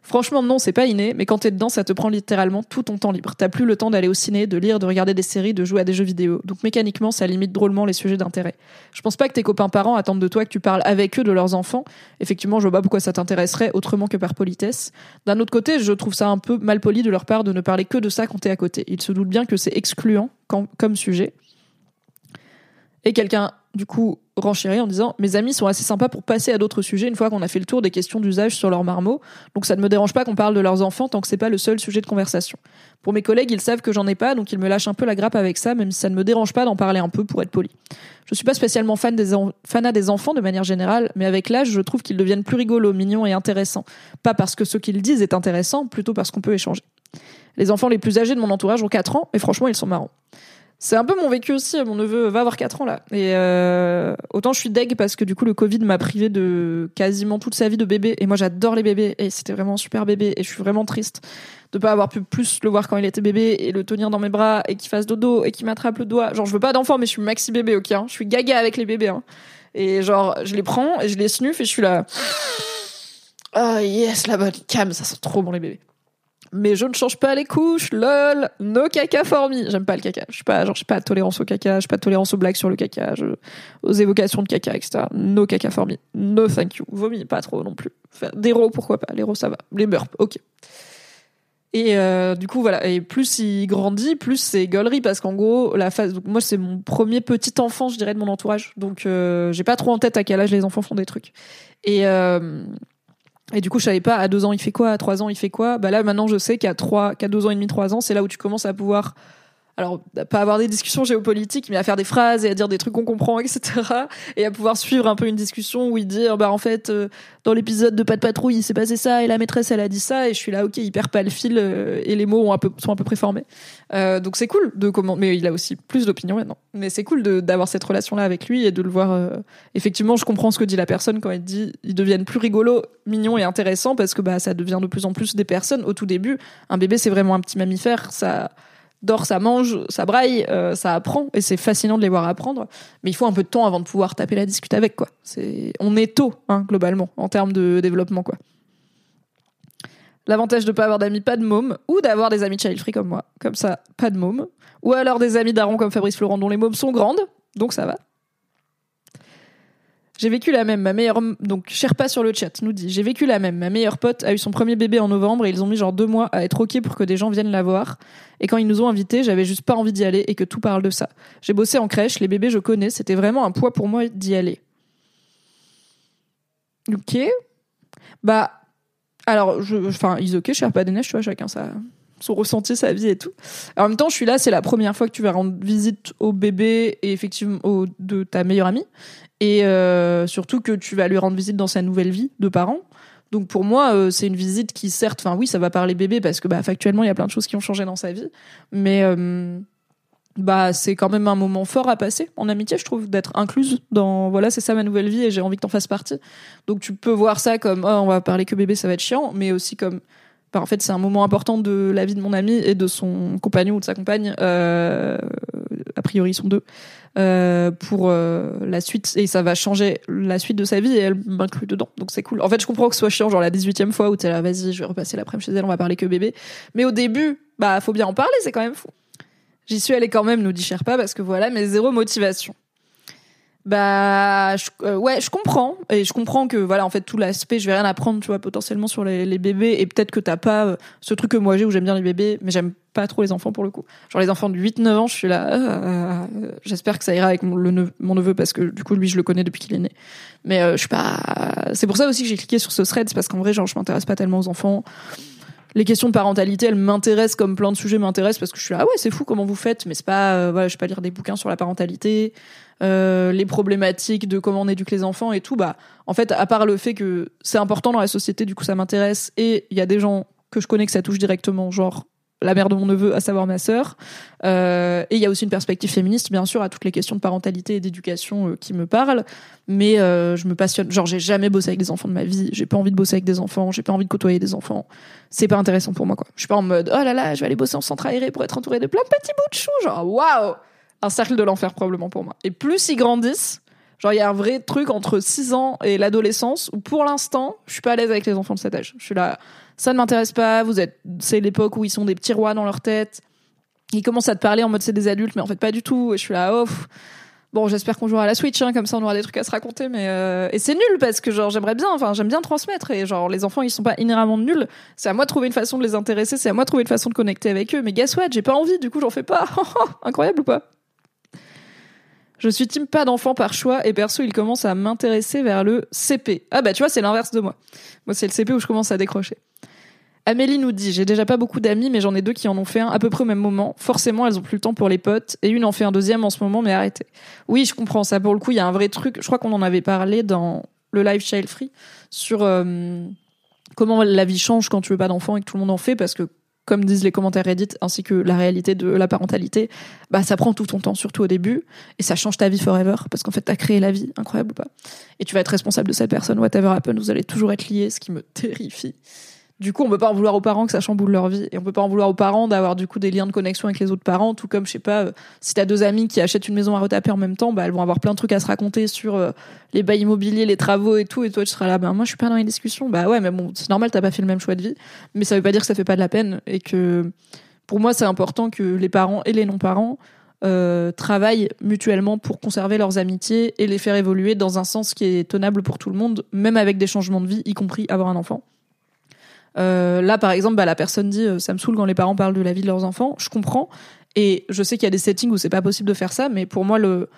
Franchement, non, c'est pas inné, mais quand t'es dedans, ça te prend littéralement tout ton temps libre. T'as plus le temps d'aller au ciné, de lire, de regarder des séries, de jouer à des jeux vidéo. Donc mécaniquement, ça limite drôlement les sujets d'intérêt. Je pense pas que tes copains parents attendent de toi que tu parles avec eux de leurs enfants. Effectivement, je vois pas pourquoi ça t'intéresserait autrement que par politesse. D'un autre côté, je trouve ça un peu mal poli de leur part de ne parler que de ça quand t'es à côté. Ils se doutent bien que c'est excluant comme sujet. Et quelqu'un du coup renchéri en disant mes amis sont assez sympas pour passer à d'autres sujets une fois qu'on a fait le tour des questions d'usage sur leur marmot donc ça ne me dérange pas qu'on parle de leurs enfants tant que c'est pas le seul sujet de conversation. Pour mes collègues ils savent que j'en ai pas donc ils me lâchent un peu la grappe avec ça même si ça ne me dérange pas d'en parler un peu pour être poli. Je suis pas spécialement fan des fanat des enfants de manière générale mais avec l'âge je trouve qu'ils deviennent plus rigolos mignons et intéressants. Pas parce que ce qu'ils disent est intéressant plutôt parce qu'on peut échanger. Les enfants les plus âgés de mon entourage ont 4 ans mais franchement ils sont marrants c'est un peu mon vécu aussi. Mon neveu va avoir 4 ans là. Et euh, autant je suis deg parce que du coup le Covid m'a privé de quasiment toute sa vie de bébé. Et moi j'adore les bébés. Et c'était vraiment un super bébé. Et je suis vraiment triste de pas avoir pu plus le voir quand il était bébé et le tenir dans mes bras et qu'il fasse dodo et qu'il m'attrape le doigt. Genre je veux pas d'enfant mais je suis maxi bébé ok. Hein. Je suis gaga avec les bébés. Hein. Et genre je les prends et je les snuffe et je suis là. Oh yes la bonne cam ça sent trop bon les bébés mais je ne change pas les couches, lol, no caca for me. J'aime pas le caca. Je suis pas, genre, je suis pas tolérance au caca, je suis pas tolérance aux blagues sur le caca, aux évocations de caca, etc. No caca for me. No thank you. Vomi, pas trop non plus. Des ros, pourquoi pas. Les ros, ça va. Les burps, ok. Et euh, du coup, voilà. Et plus il grandit, plus c'est gueulerie parce qu'en gros, la phase. Moi, c'est mon premier petit enfant, je dirais, de mon entourage. Donc, euh, j'ai pas trop en tête à quel âge les enfants font des trucs. Et euh, et du coup, je savais pas à deux ans il fait quoi, à trois ans il fait quoi. Bah là, maintenant, je sais qu'à trois, qu'à deux ans et demi, trois ans, c'est là où tu commences à pouvoir alors pas avoir des discussions géopolitiques, mais à faire des phrases et à dire des trucs qu'on comprend, etc. Et à pouvoir suivre un peu une discussion où il dit bah en fait euh, dans l'épisode de Pas de patrouille il s'est passé ça et la maîtresse elle a dit ça et je suis là ok il perd pas le fil euh, et les mots ont un peu, sont un peu préformés. Euh, donc c'est cool de comment, mais il a aussi plus d'opinion maintenant. Mais c'est cool d'avoir cette relation là avec lui et de le voir. Euh, effectivement je comprends ce que dit la personne quand elle dit ils deviennent plus rigolos, mignons et intéressants parce que bah ça devient de plus en plus des personnes. Au tout début un bébé c'est vraiment un petit mammifère ça dort, ça mange, ça braille, euh, ça apprend, et c'est fascinant de les voir apprendre. Mais il faut un peu de temps avant de pouvoir taper la discute avec, quoi. On est tôt, hein, globalement, en termes de développement, quoi. L'avantage de pas avoir d'amis pas de mômes, ou d'avoir des amis child free comme moi. Comme ça, pas de mômes. Ou alors des amis darons comme Fabrice Florent dont les mômes sont grandes, donc ça va. J'ai vécu la même. Ma meilleure donc Sherpa sur le chat nous dit j'ai vécu la même. Ma meilleure pote a eu son premier bébé en novembre et ils ont mis genre deux mois à être ok pour que des gens viennent la voir. Et quand ils nous ont invités, j'avais juste pas envie d'y aller et que tout parle de ça. J'ai bossé en crèche, les bébés je connais, c'était vraiment un poids pour moi d'y aller. Ok. Bah alors je enfin ils ok Sherpa des neiges tu vois chacun ça son ressenti, sa vie et tout. en même temps, je suis là, c'est la première fois que tu vas rendre visite au bébé et effectivement au, de ta meilleure amie et euh, surtout que tu vas lui rendre visite dans sa nouvelle vie de parents. Donc pour moi, euh, c'est une visite qui certes, enfin oui, ça va parler bébé parce que bah factuellement il y a plein de choses qui ont changé dans sa vie, mais euh, bah c'est quand même un moment fort à passer en amitié, je trouve, d'être incluse dans voilà c'est ça ma nouvelle vie et j'ai envie que t'en fasses partie. Donc tu peux voir ça comme oh, on va parler que bébé, ça va être chiant, mais aussi comme en fait c'est un moment important de la vie de mon ami et de son compagnon ou de sa compagne. a priori ils sont deux. Euh, pour euh, la suite et ça va changer la suite de sa vie et elle m'inclut dedans donc c'est cool en fait je comprends que ce soit chiant genre la 18e fois où t'es là vas-y je vais repasser l'après-midi chez elle on va parler que bébé mais au début bah faut bien en parler c'est quand même fou j'y suis allée quand même nous dit Sherpa parce que voilà mais zéro motivation bah euh, ouais je comprends. Et je comprends que voilà en fait tout l'aspect je vais rien apprendre tu vois potentiellement sur les, bébés. Et peut-être que t'as pas euh, ce truc que moi j'ai où j'aime bien les bébés mais j'aime pas trop les enfants pour le coup. Genre les enfants de 8 9 ans je suis là euh, j'espère que ça ira avec mon, neveu, mon neveu parce que du coup lui je le connais depuis qu'il est né. Mais je suis pas c'est pour ça aussi que j'ai cliqué sur ce thread parce qu'en vrai genre je m'intéresse pas tellement aux enfants. Les questions de parentalité, elles m'intéressent comme plein de sujets m'intéressent parce que je suis là, ah ouais, c'est fou comment vous faites, mais c'est pas, voilà, je vais pas lire des bouquins sur la parentalité. Euh, les problématiques de comment on éduque les enfants et tout, bah, en fait, à part le fait que c'est important dans la société, du coup, ça m'intéresse, et il y a des gens que je connais que ça touche directement, genre la mère de mon neveu, à savoir ma sœur. Euh, et il y a aussi une perspective féministe, bien sûr, à toutes les questions de parentalité et d'éducation euh, qui me parlent. Mais je me passionne. Genre, j'ai jamais bossé avec des enfants de ma vie. J'ai pas envie de bosser avec des enfants. J'ai pas envie de côtoyer des enfants. C'est pas intéressant pour moi, quoi. Je suis pas en mode, oh là là, je vais aller bosser en centre aéré pour être entouré de plein de petits bouts de chou. Genre, waouh! Un cercle de l'enfer probablement pour moi. Et plus ils grandissent, genre il y a un vrai truc entre 6 ans et l'adolescence où pour l'instant, je suis pas à l'aise avec les enfants de cet âge. Je suis là, ça ne m'intéresse pas, vous êtes c'est l'époque où ils sont des petits rois dans leur tête. Ils commencent à te parler en mode c'est des adultes mais en fait pas du tout et je suis là oh Bon, j'espère qu'on jouera à la Switch, hein, comme ça on aura des trucs à se raconter. Mais euh, et c'est nul parce que genre j'aimerais bien, enfin j'aime bien transmettre et genre les enfants ils sont pas inhéremment nuls. C'est à moi de trouver une façon de les intéresser, c'est à moi de trouver une façon de connecter avec eux. Mais guess what, j'ai pas envie, du coup j'en fais pas. Incroyable ou pas? Je suis team pas d'enfant par choix et perso, il commence à m'intéresser vers le CP. Ah bah tu vois, c'est l'inverse de moi. Moi, c'est le CP où je commence à décrocher. Amélie nous dit, j'ai déjà pas beaucoup d'amis, mais j'en ai deux qui en ont fait un à peu près au même moment. Forcément, elles ont plus le temps pour les potes, et une en fait un deuxième en ce moment, mais arrêtez. Oui, je comprends ça. Pour le coup, il y a un vrai truc. Je crois qu'on en avait parlé dans le live Child Free sur euh, comment la vie change quand tu veux pas d'enfant et que tout le monde en fait, parce que comme disent les commentaires Reddit, ainsi que la réalité de la parentalité, bah ça prend tout ton temps, surtout au début, et ça change ta vie forever, parce qu'en fait t'as créé la vie, incroyable ou pas. Et tu vas être responsable de cette personne, whatever happen, vous allez toujours être liés, ce qui me terrifie. Du coup, on peut pas en vouloir aux parents que ça chamboule leur vie, et on peut pas en vouloir aux parents d'avoir du coup des liens de connexion avec les autres parents, tout comme je sais pas, euh, si t'as deux amis qui achètent une maison à retaper en même temps, bah elles vont avoir plein de trucs à se raconter sur euh, les bails immobiliers, les travaux et tout, et toi tu seras là, bah moi je suis pas dans les discussions, bah ouais, mais bon, c'est normal, t'as pas fait le même choix de vie, mais ça veut pas dire que ça fait pas de la peine, et que pour moi c'est important que les parents et les non-parents euh, travaillent mutuellement pour conserver leurs amitiés et les faire évoluer dans un sens qui est tenable pour tout le monde, même avec des changements de vie, y compris avoir un enfant. Euh, là, par exemple, bah, la personne dit euh, ça me saoule quand les parents parlent de la vie de leurs enfants. Je comprends. Et je sais qu'il y a des settings où c'est pas possible de faire ça, mais pour moi, le,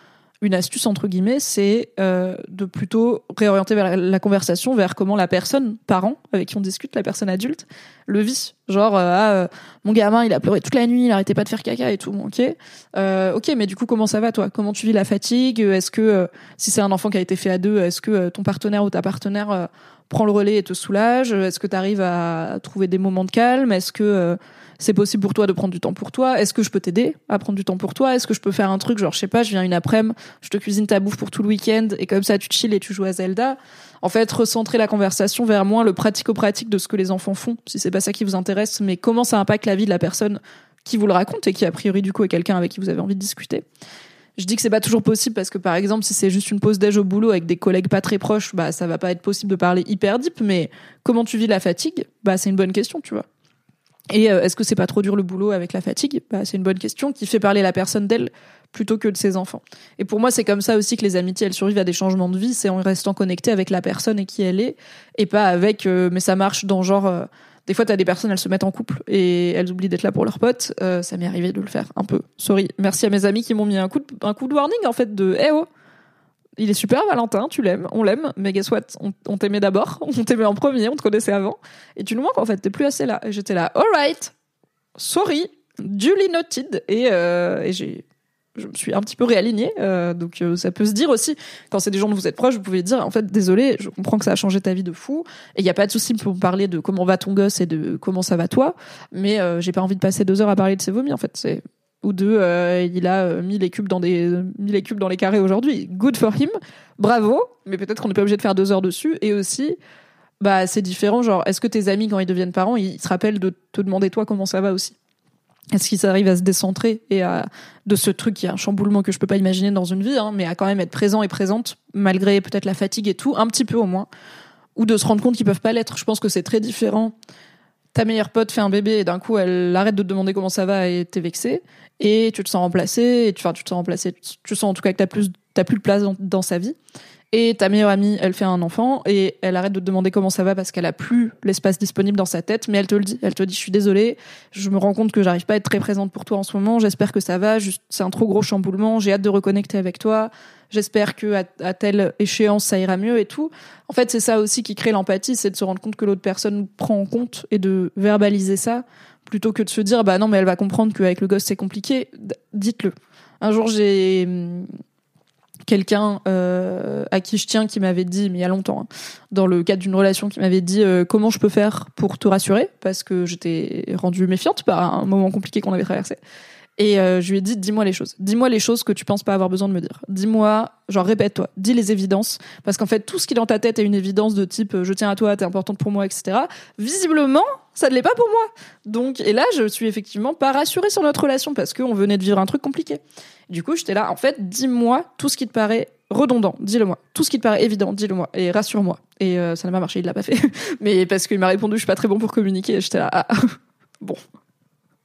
une astuce entre guillemets, c'est euh, de plutôt réorienter la, conversation vers comment la personne, parent avec qui on discute, la personne adulte, le vit. Genre, euh, ah, euh, mon gamin, il a pleuré toute la nuit, il arrêtait pas de faire caca et tout. ok, ok, mais du coup, comment ça va toi? Comment tu vis la fatigue? Est-ce que si c'est un enfant qui a été fait à deux, est-ce que ton partenaire ou ta partenaire prend le relais et te soulage? Est-ce que tu arrives à trouver des moments de calme? Est-ce que c'est possible pour toi de prendre du temps pour toi Est-ce que je peux t'aider à prendre du temps pour toi? Est-ce que je peux faire un truc? Genre je sais pas, je viens une après-midi, je te cuisine ta bouffe pour tout le week-end et comme ça tu chill et tu joues à Zelda En fait, recentrer la conversation vers moins le pratico-pratique de ce que les enfants font, si c'est pas ça qui vous intéresse, mais comment ça impacte la vie de la personne qui vous le raconte et qui a priori du coup est quelqu'un avec qui vous avez envie de discuter. Je dis que c'est pas toujours possible parce que par exemple si c'est juste une pause déj au boulot avec des collègues pas très proches, bah ça va pas être possible de parler hyper deep. Mais comment tu vis la fatigue? Bah c'est une bonne question, tu vois. Et euh, est-ce que c'est pas trop dur le boulot avec la fatigue? Bah, C'est une bonne question qui fait parler la personne d'elle plutôt que de ses enfants. Et pour moi, c'est comme ça aussi que les amitiés, elles survivent à des changements de vie, c'est en restant connecté avec la personne et qui elle est, et pas avec, euh, mais ça marche dans genre, euh, des fois, t'as des personnes, elles se mettent en couple et elles oublient d'être là pour leurs potes. Euh, ça m'est arrivé de le faire un peu. Sorry. Merci à mes amis qui m'ont mis un coup, de, un coup de warning, en fait, de, eh oh, il est super, Valentin, tu l'aimes, on l'aime, mais guess what, on, on t'aimait d'abord, on t'aimait en premier, on te connaissait avant, et tu nous manques, en fait, t'es plus assez là. Et j'étais là, alright, sorry, duly noted, et, euh, et j'ai je me suis un petit peu réalignée. Euh, donc euh, ça peut se dire aussi, quand c'est des gens dont vous êtes proches, vous pouvez dire, en fait, désolé, je comprends que ça a changé ta vie de fou, et il n'y a pas de souci pour parler de comment va ton gosse et de comment ça va toi, mais j'ai pas envie de passer deux heures à parler de ses vomis, en fait. C'est ou de euh, il a euh, mis les cubes dans des mis les cubes dans les carrés aujourd'hui. Good for him, bravo. Mais peut-être qu'on n'est pas obligé de faire deux heures dessus. Et aussi, bah c'est différent. Genre, est-ce que tes amis quand ils deviennent parents, ils se rappellent de te demander toi comment ça va aussi? Est-ce qu'ils arrivent à se décentrer et à de ce truc qui est un chamboulement que je peux pas imaginer dans une vie, hein, mais à quand même être présent et présente malgré peut-être la fatigue et tout, un petit peu au moins, ou de se rendre compte qu'ils peuvent pas l'être. Je pense que c'est très différent ta meilleure pote fait un bébé et d'un coup elle arrête de te demander comment ça va et t'es vexé et tu te sens remplacé et tu enfin tu te sens remplacé tu sens en tout cas que t'as plus t'as plus de place dans, dans sa vie. Et ta meilleure amie elle fait un enfant et elle arrête de te demander comment ça va parce qu'elle a plus l'espace disponible dans sa tête mais elle te le dit elle te dit je suis désolée je me rends compte que j'arrive pas à être très présente pour toi en ce moment j'espère que ça va c'est un trop gros chamboulement j'ai hâte de reconnecter avec toi j'espère que à, telle échéance ça ira mieux et tout. En fait c'est ça aussi qui crée l'empathie c'est de se rendre compte que l'autre personne prend en compte et de verbaliser ça plutôt que de se dire bah non mais elle va comprendre qu'avec le gosse c'est compliqué. Dites-le. Un jour j'ai hum, quelqu'un euh, à qui je tiens qui m'avait dit mais il y a longtemps hein, dans le cadre d'une relation qui m'avait dit euh, comment je peux faire pour te rassurer? Parce que j'étais rendue méfiante par un moment compliqué qu'on avait traversé et euh, je lui ai dit dis-moi les choses. Dis-moi les choses que tu penses pas avoir besoin de me dire. Dis-moi genre répète-toi. Dis les évidences. Parce qu'en fait tout ce qui est dans ta tête est une évidence de type euh, je tiens à toi t'es importante pour moi etc visiblement ça ne l'est pas pour moi. Donc et là je suis effectivement pas rassurée sur notre relation parce qu'on venait de vivre un truc compliqué. Du coup j'étais là en fait dis-moi tout ce qui te paraît redondant. Dis-le-moi. Tout ce qui te paraît évident dis-le-moi. Et rassure-moi. Et euh, ça n'a pas marché il l'a pas fait. Mais parce qu'il m'a répondu je suis pas très bon pour communiquer. J'étais là ah, bon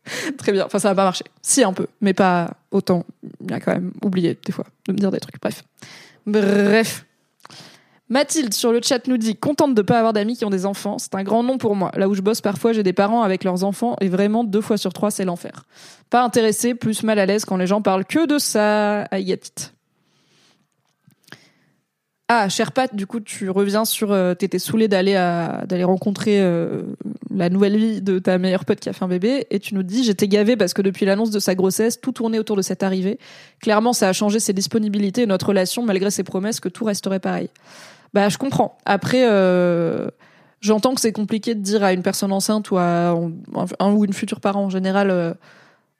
Très bien. Enfin, ça n'a pas marché. Si, un peu, mais pas autant. Il a quand même oublié, des fois, de me dire des trucs. Bref. Bref. Mathilde sur le chat nous dit contente de pas avoir d'amis qui ont des enfants, c'est un grand nom pour moi. Là où je bosse parfois, j'ai des parents avec leurs enfants et vraiment deux fois sur trois c'est l'enfer. Pas intéressé, plus mal à l'aise quand les gens parlent que de ça. Aïetit. Ah, cher Pat, du coup, tu reviens sur. Euh, T'étais saoulé d'aller d'aller rencontrer euh, la nouvelle vie de ta meilleure pote qui a fait un bébé, et tu nous dis j'étais gavé parce que depuis l'annonce de sa grossesse, tout tournait autour de cette arrivée. Clairement, ça a changé ses disponibilités et notre relation, malgré ses promesses que tout resterait pareil. Bah, je comprends. Après, euh, j'entends que c'est compliqué de dire à une personne enceinte ou à un, un ou une future parent en général.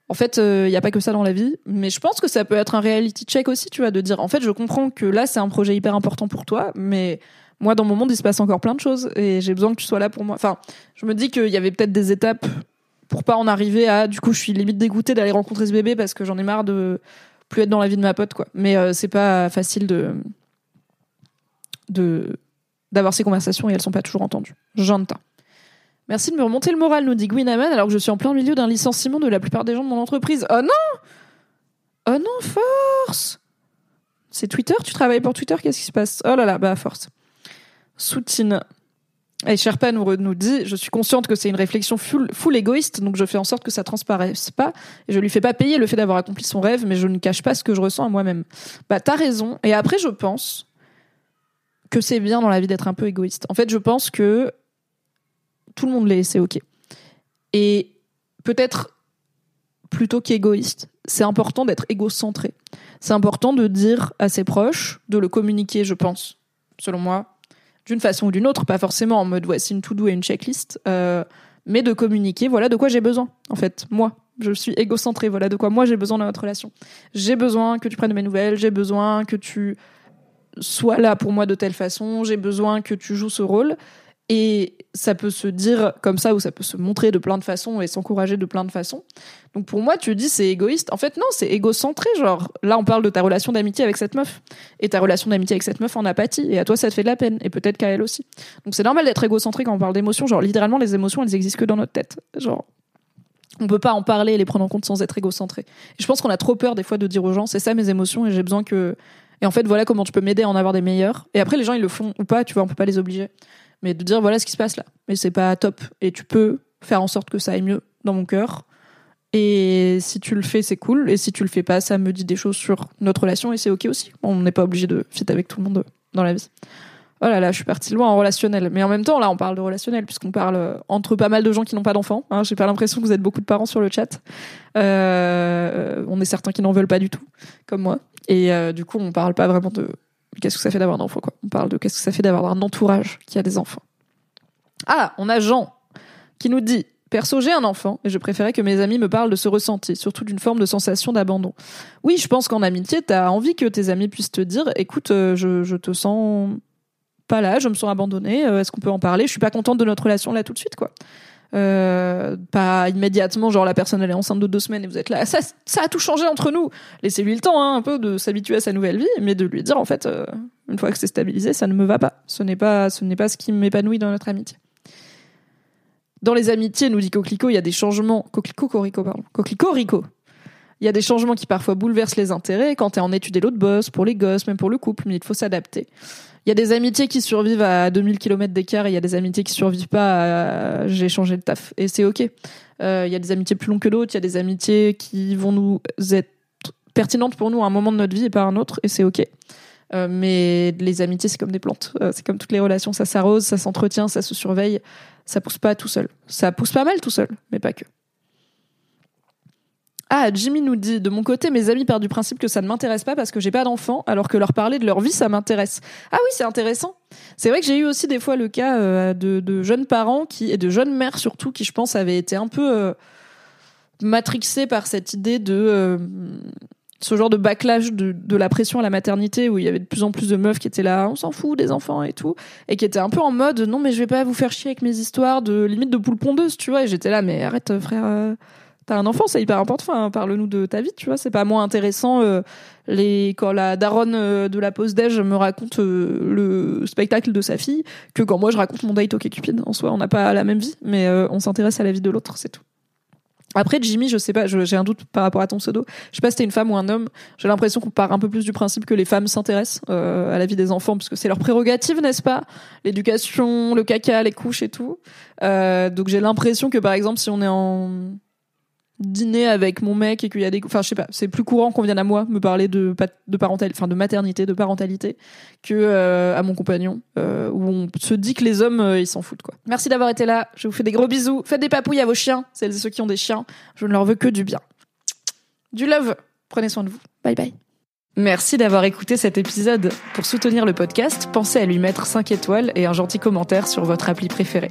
Euh, en fait, il n'y a pas que ça dans la vie, mais je pense que ça peut être un reality check aussi, tu vois, de dire, en fait, je comprends que là, c'est un projet hyper important pour toi, mais moi, dans mon monde, il se passe encore plein de choses et j'ai besoin que tu sois là pour moi. Enfin, je me dis qu'il y avait peut-être des étapes pour pas en arriver à, du coup, je suis limite dégoûtée d'aller rencontrer ce bébé parce que j'en ai marre de plus être dans la vie de ma pote, quoi. Mais euh, c'est pas facile de de d'avoir ces conversations et elles sont pas toujours entendues. J'entends. Merci de me remonter le moral, nous dit Gwinaman, alors que je suis en plein milieu d'un licenciement de la plupart des gens de mon entreprise. Oh non Oh non, force C'est Twitter? Tu travailles pour Twitter? Qu'est-ce qui se passe? Oh là là, bah force. Soutine. Et Sherpa nous, nous dit Je suis consciente que c'est une réflexion full, full égoïste, donc je fais en sorte que ça transparaisse pas. Et je lui fais pas payer le fait d'avoir accompli son rêve, mais je ne cache pas ce que je ressens à moi-même. Bah, t'as raison. Et après, je pense que c'est bien dans la vie d'être un peu égoïste. En fait, je pense que tout le monde l'est, c'est ok. Et peut-être plutôt qu'égoïste, c'est important d'être égocentré. C'est important de dire à ses proches, de le communiquer, je pense, selon moi, d'une façon ou d'une autre, pas forcément en mode voici une to-do et une checklist, euh, mais de communiquer, voilà de quoi j'ai besoin, en fait, moi. Je suis égocentré, voilà de quoi moi j'ai besoin dans notre relation. J'ai besoin que tu prennes mes nouvelles, j'ai besoin que tu sois là pour moi de telle façon, j'ai besoin que tu joues ce rôle. Et ça peut se dire comme ça ou ça peut se montrer de plein de façons et s'encourager de plein de façons. Donc pour moi, tu dis c'est égoïste. En fait, non, c'est égocentré. Genre, là, on parle de ta relation d'amitié avec cette meuf. Et ta relation d'amitié avec cette meuf en apathie. Et à toi, ça te fait de la peine. Et peut-être qu'à elle aussi. Donc c'est normal d'être égocentré quand on parle d'émotions. Genre, littéralement, les émotions, elles existent que dans notre tête. Genre, on peut pas en parler et les prendre en compte sans être égocentré. Et je pense qu'on a trop peur des fois de dire aux gens, c'est ça mes émotions et j'ai besoin que. Et en fait, voilà comment tu peux m'aider à en avoir des meilleurs. Et après, les gens, ils le font ou pas, tu vois, on peut pas les obliger. Mais de dire, voilà ce qui se passe là. Mais c'est pas top. Et tu peux faire en sorte que ça aille mieux dans mon cœur. Et si tu le fais, c'est cool. Et si tu le fais pas, ça me dit des choses sur notre relation et c'est ok aussi. On n'est pas obligé de fit avec tout le monde dans la vie. Oh là là, je suis partie loin en relationnel. Mais en même temps, là, on parle de relationnel puisqu'on parle euh, entre pas mal de gens qui n'ont pas d'enfants. Hein. J'ai pas l'impression que vous êtes beaucoup de parents sur le chat. Euh, on est certains qui n'en veulent pas du tout, comme moi. Et euh, du coup, on parle pas vraiment de qu'est-ce que ça fait d'avoir un enfant, quoi? On parle de qu'est-ce que ça fait d'avoir un entourage qui a des enfants. Ah, on a Jean qui nous dit Perso, j'ai un enfant et je préférais que mes amis me parlent de ce ressenti, surtout d'une forme de sensation d'abandon. Oui, je pense qu'en amitié, t'as envie que tes amis puissent te dire écoute, euh, je, je te sens pas là, je me sens abandonnée, euh, est-ce qu'on peut en parler? Je suis pas contente de notre relation là tout de suite, quoi. Euh, pas immédiatement, genre la personne elle est enceinte de deux semaines et vous êtes là, ça, ça a tout changé entre nous. Laissez-lui le temps hein, un peu de s'habituer à sa nouvelle vie, mais de lui dire en fait, euh, une fois que c'est stabilisé, ça ne me va pas. Ce n'est pas, ce n'est pas ce qui m'épanouit dans notre amitié. Dans les amitiés, nous dit Coquelicot, il y a des changements. Coquelicot, Corico, pardon. Coquelicot, Rico. Il y a des changements qui parfois bouleversent les intérêts quand t'es en étude et l'autre boss, pour les gosses, même pour le couple, mais il faut s'adapter. Il y a des amitiés qui survivent à 2000 km d'écart et il y a des amitiés qui survivent pas à j'ai changé le taf. Et c'est ok. Euh, il y a des amitiés plus longues que d'autres, il y a des amitiés qui vont nous être pertinentes pour nous à un moment de notre vie et pas à un autre, et c'est ok. Euh, mais les amitiés, c'est comme des plantes. Euh, c'est comme toutes les relations, ça s'arrose, ça s'entretient, ça se surveille. Ça pousse pas tout seul. Ça pousse pas mal tout seul, mais pas que. Ah, Jimmy nous dit de mon côté, mes amis partent du principe que ça ne m'intéresse pas parce que j'ai pas d'enfants, alors que leur parler de leur vie, ça m'intéresse. Ah oui, c'est intéressant. C'est vrai que j'ai eu aussi des fois le cas euh, de, de, jeunes parents qui et de jeunes mères surtout qui, je pense, avaient été un peu euh, matrixés par cette idée de euh, ce genre de backlash de, de, la pression à la maternité où il y avait de plus en plus de meufs qui étaient là, on s'en fout des enfants et tout, et qui étaient un peu en mode non mais je vais pas vous faire chier avec mes histoires de limite de poule pondeuse, tu vois. Et j'étais là mais arrête frère t'as un enfant, c'est hyper important. Enfin, parle-nous de ta vie, tu vois. C'est pas moins intéressant euh, les quand la daronne euh, de la pause déj me raconte euh, le spectacle de sa fille que quand moi je raconte mon date au Cupid. En soi, on n'a pas la même vie, mais on s'intéresse à la vie de l'autre, c'est tout. Après Jimmy, je sais pas, j'ai un doute par rapport à ton pseudo. Je sais pas si t'es une femme ou un homme. J'ai l'impression qu'on part un peu plus du principe que les femmes s'intéressent à la vie des enfants parce que c'est leur prérogative, n'est-ce pas? L'éducation, le caca, les couches et tout. donc j'ai l'impression que par exemple, si on est en dîner avec mon mec et qu'il y a des enfin je sais pas c'est plus courant qu'on vienne à moi me parler de de parentalité enfin de maternité de parentalité que euh, à mon compagnon euh, où on se dit que les hommes euh, ils s'en foutent quoi. Merci d'avoir été là. Je vous fais des gros bisous. Faites des papouilles à vos chiens celles et ceux qui ont des chiens. Je ne leur veux que du bien. Du love. Prenez soin de vous. Bye bye. Merci d'avoir écouté cet épisode. Pour soutenir le podcast, pensez à lui mettre 5 étoiles et un gentil commentaire sur votre appli préférée.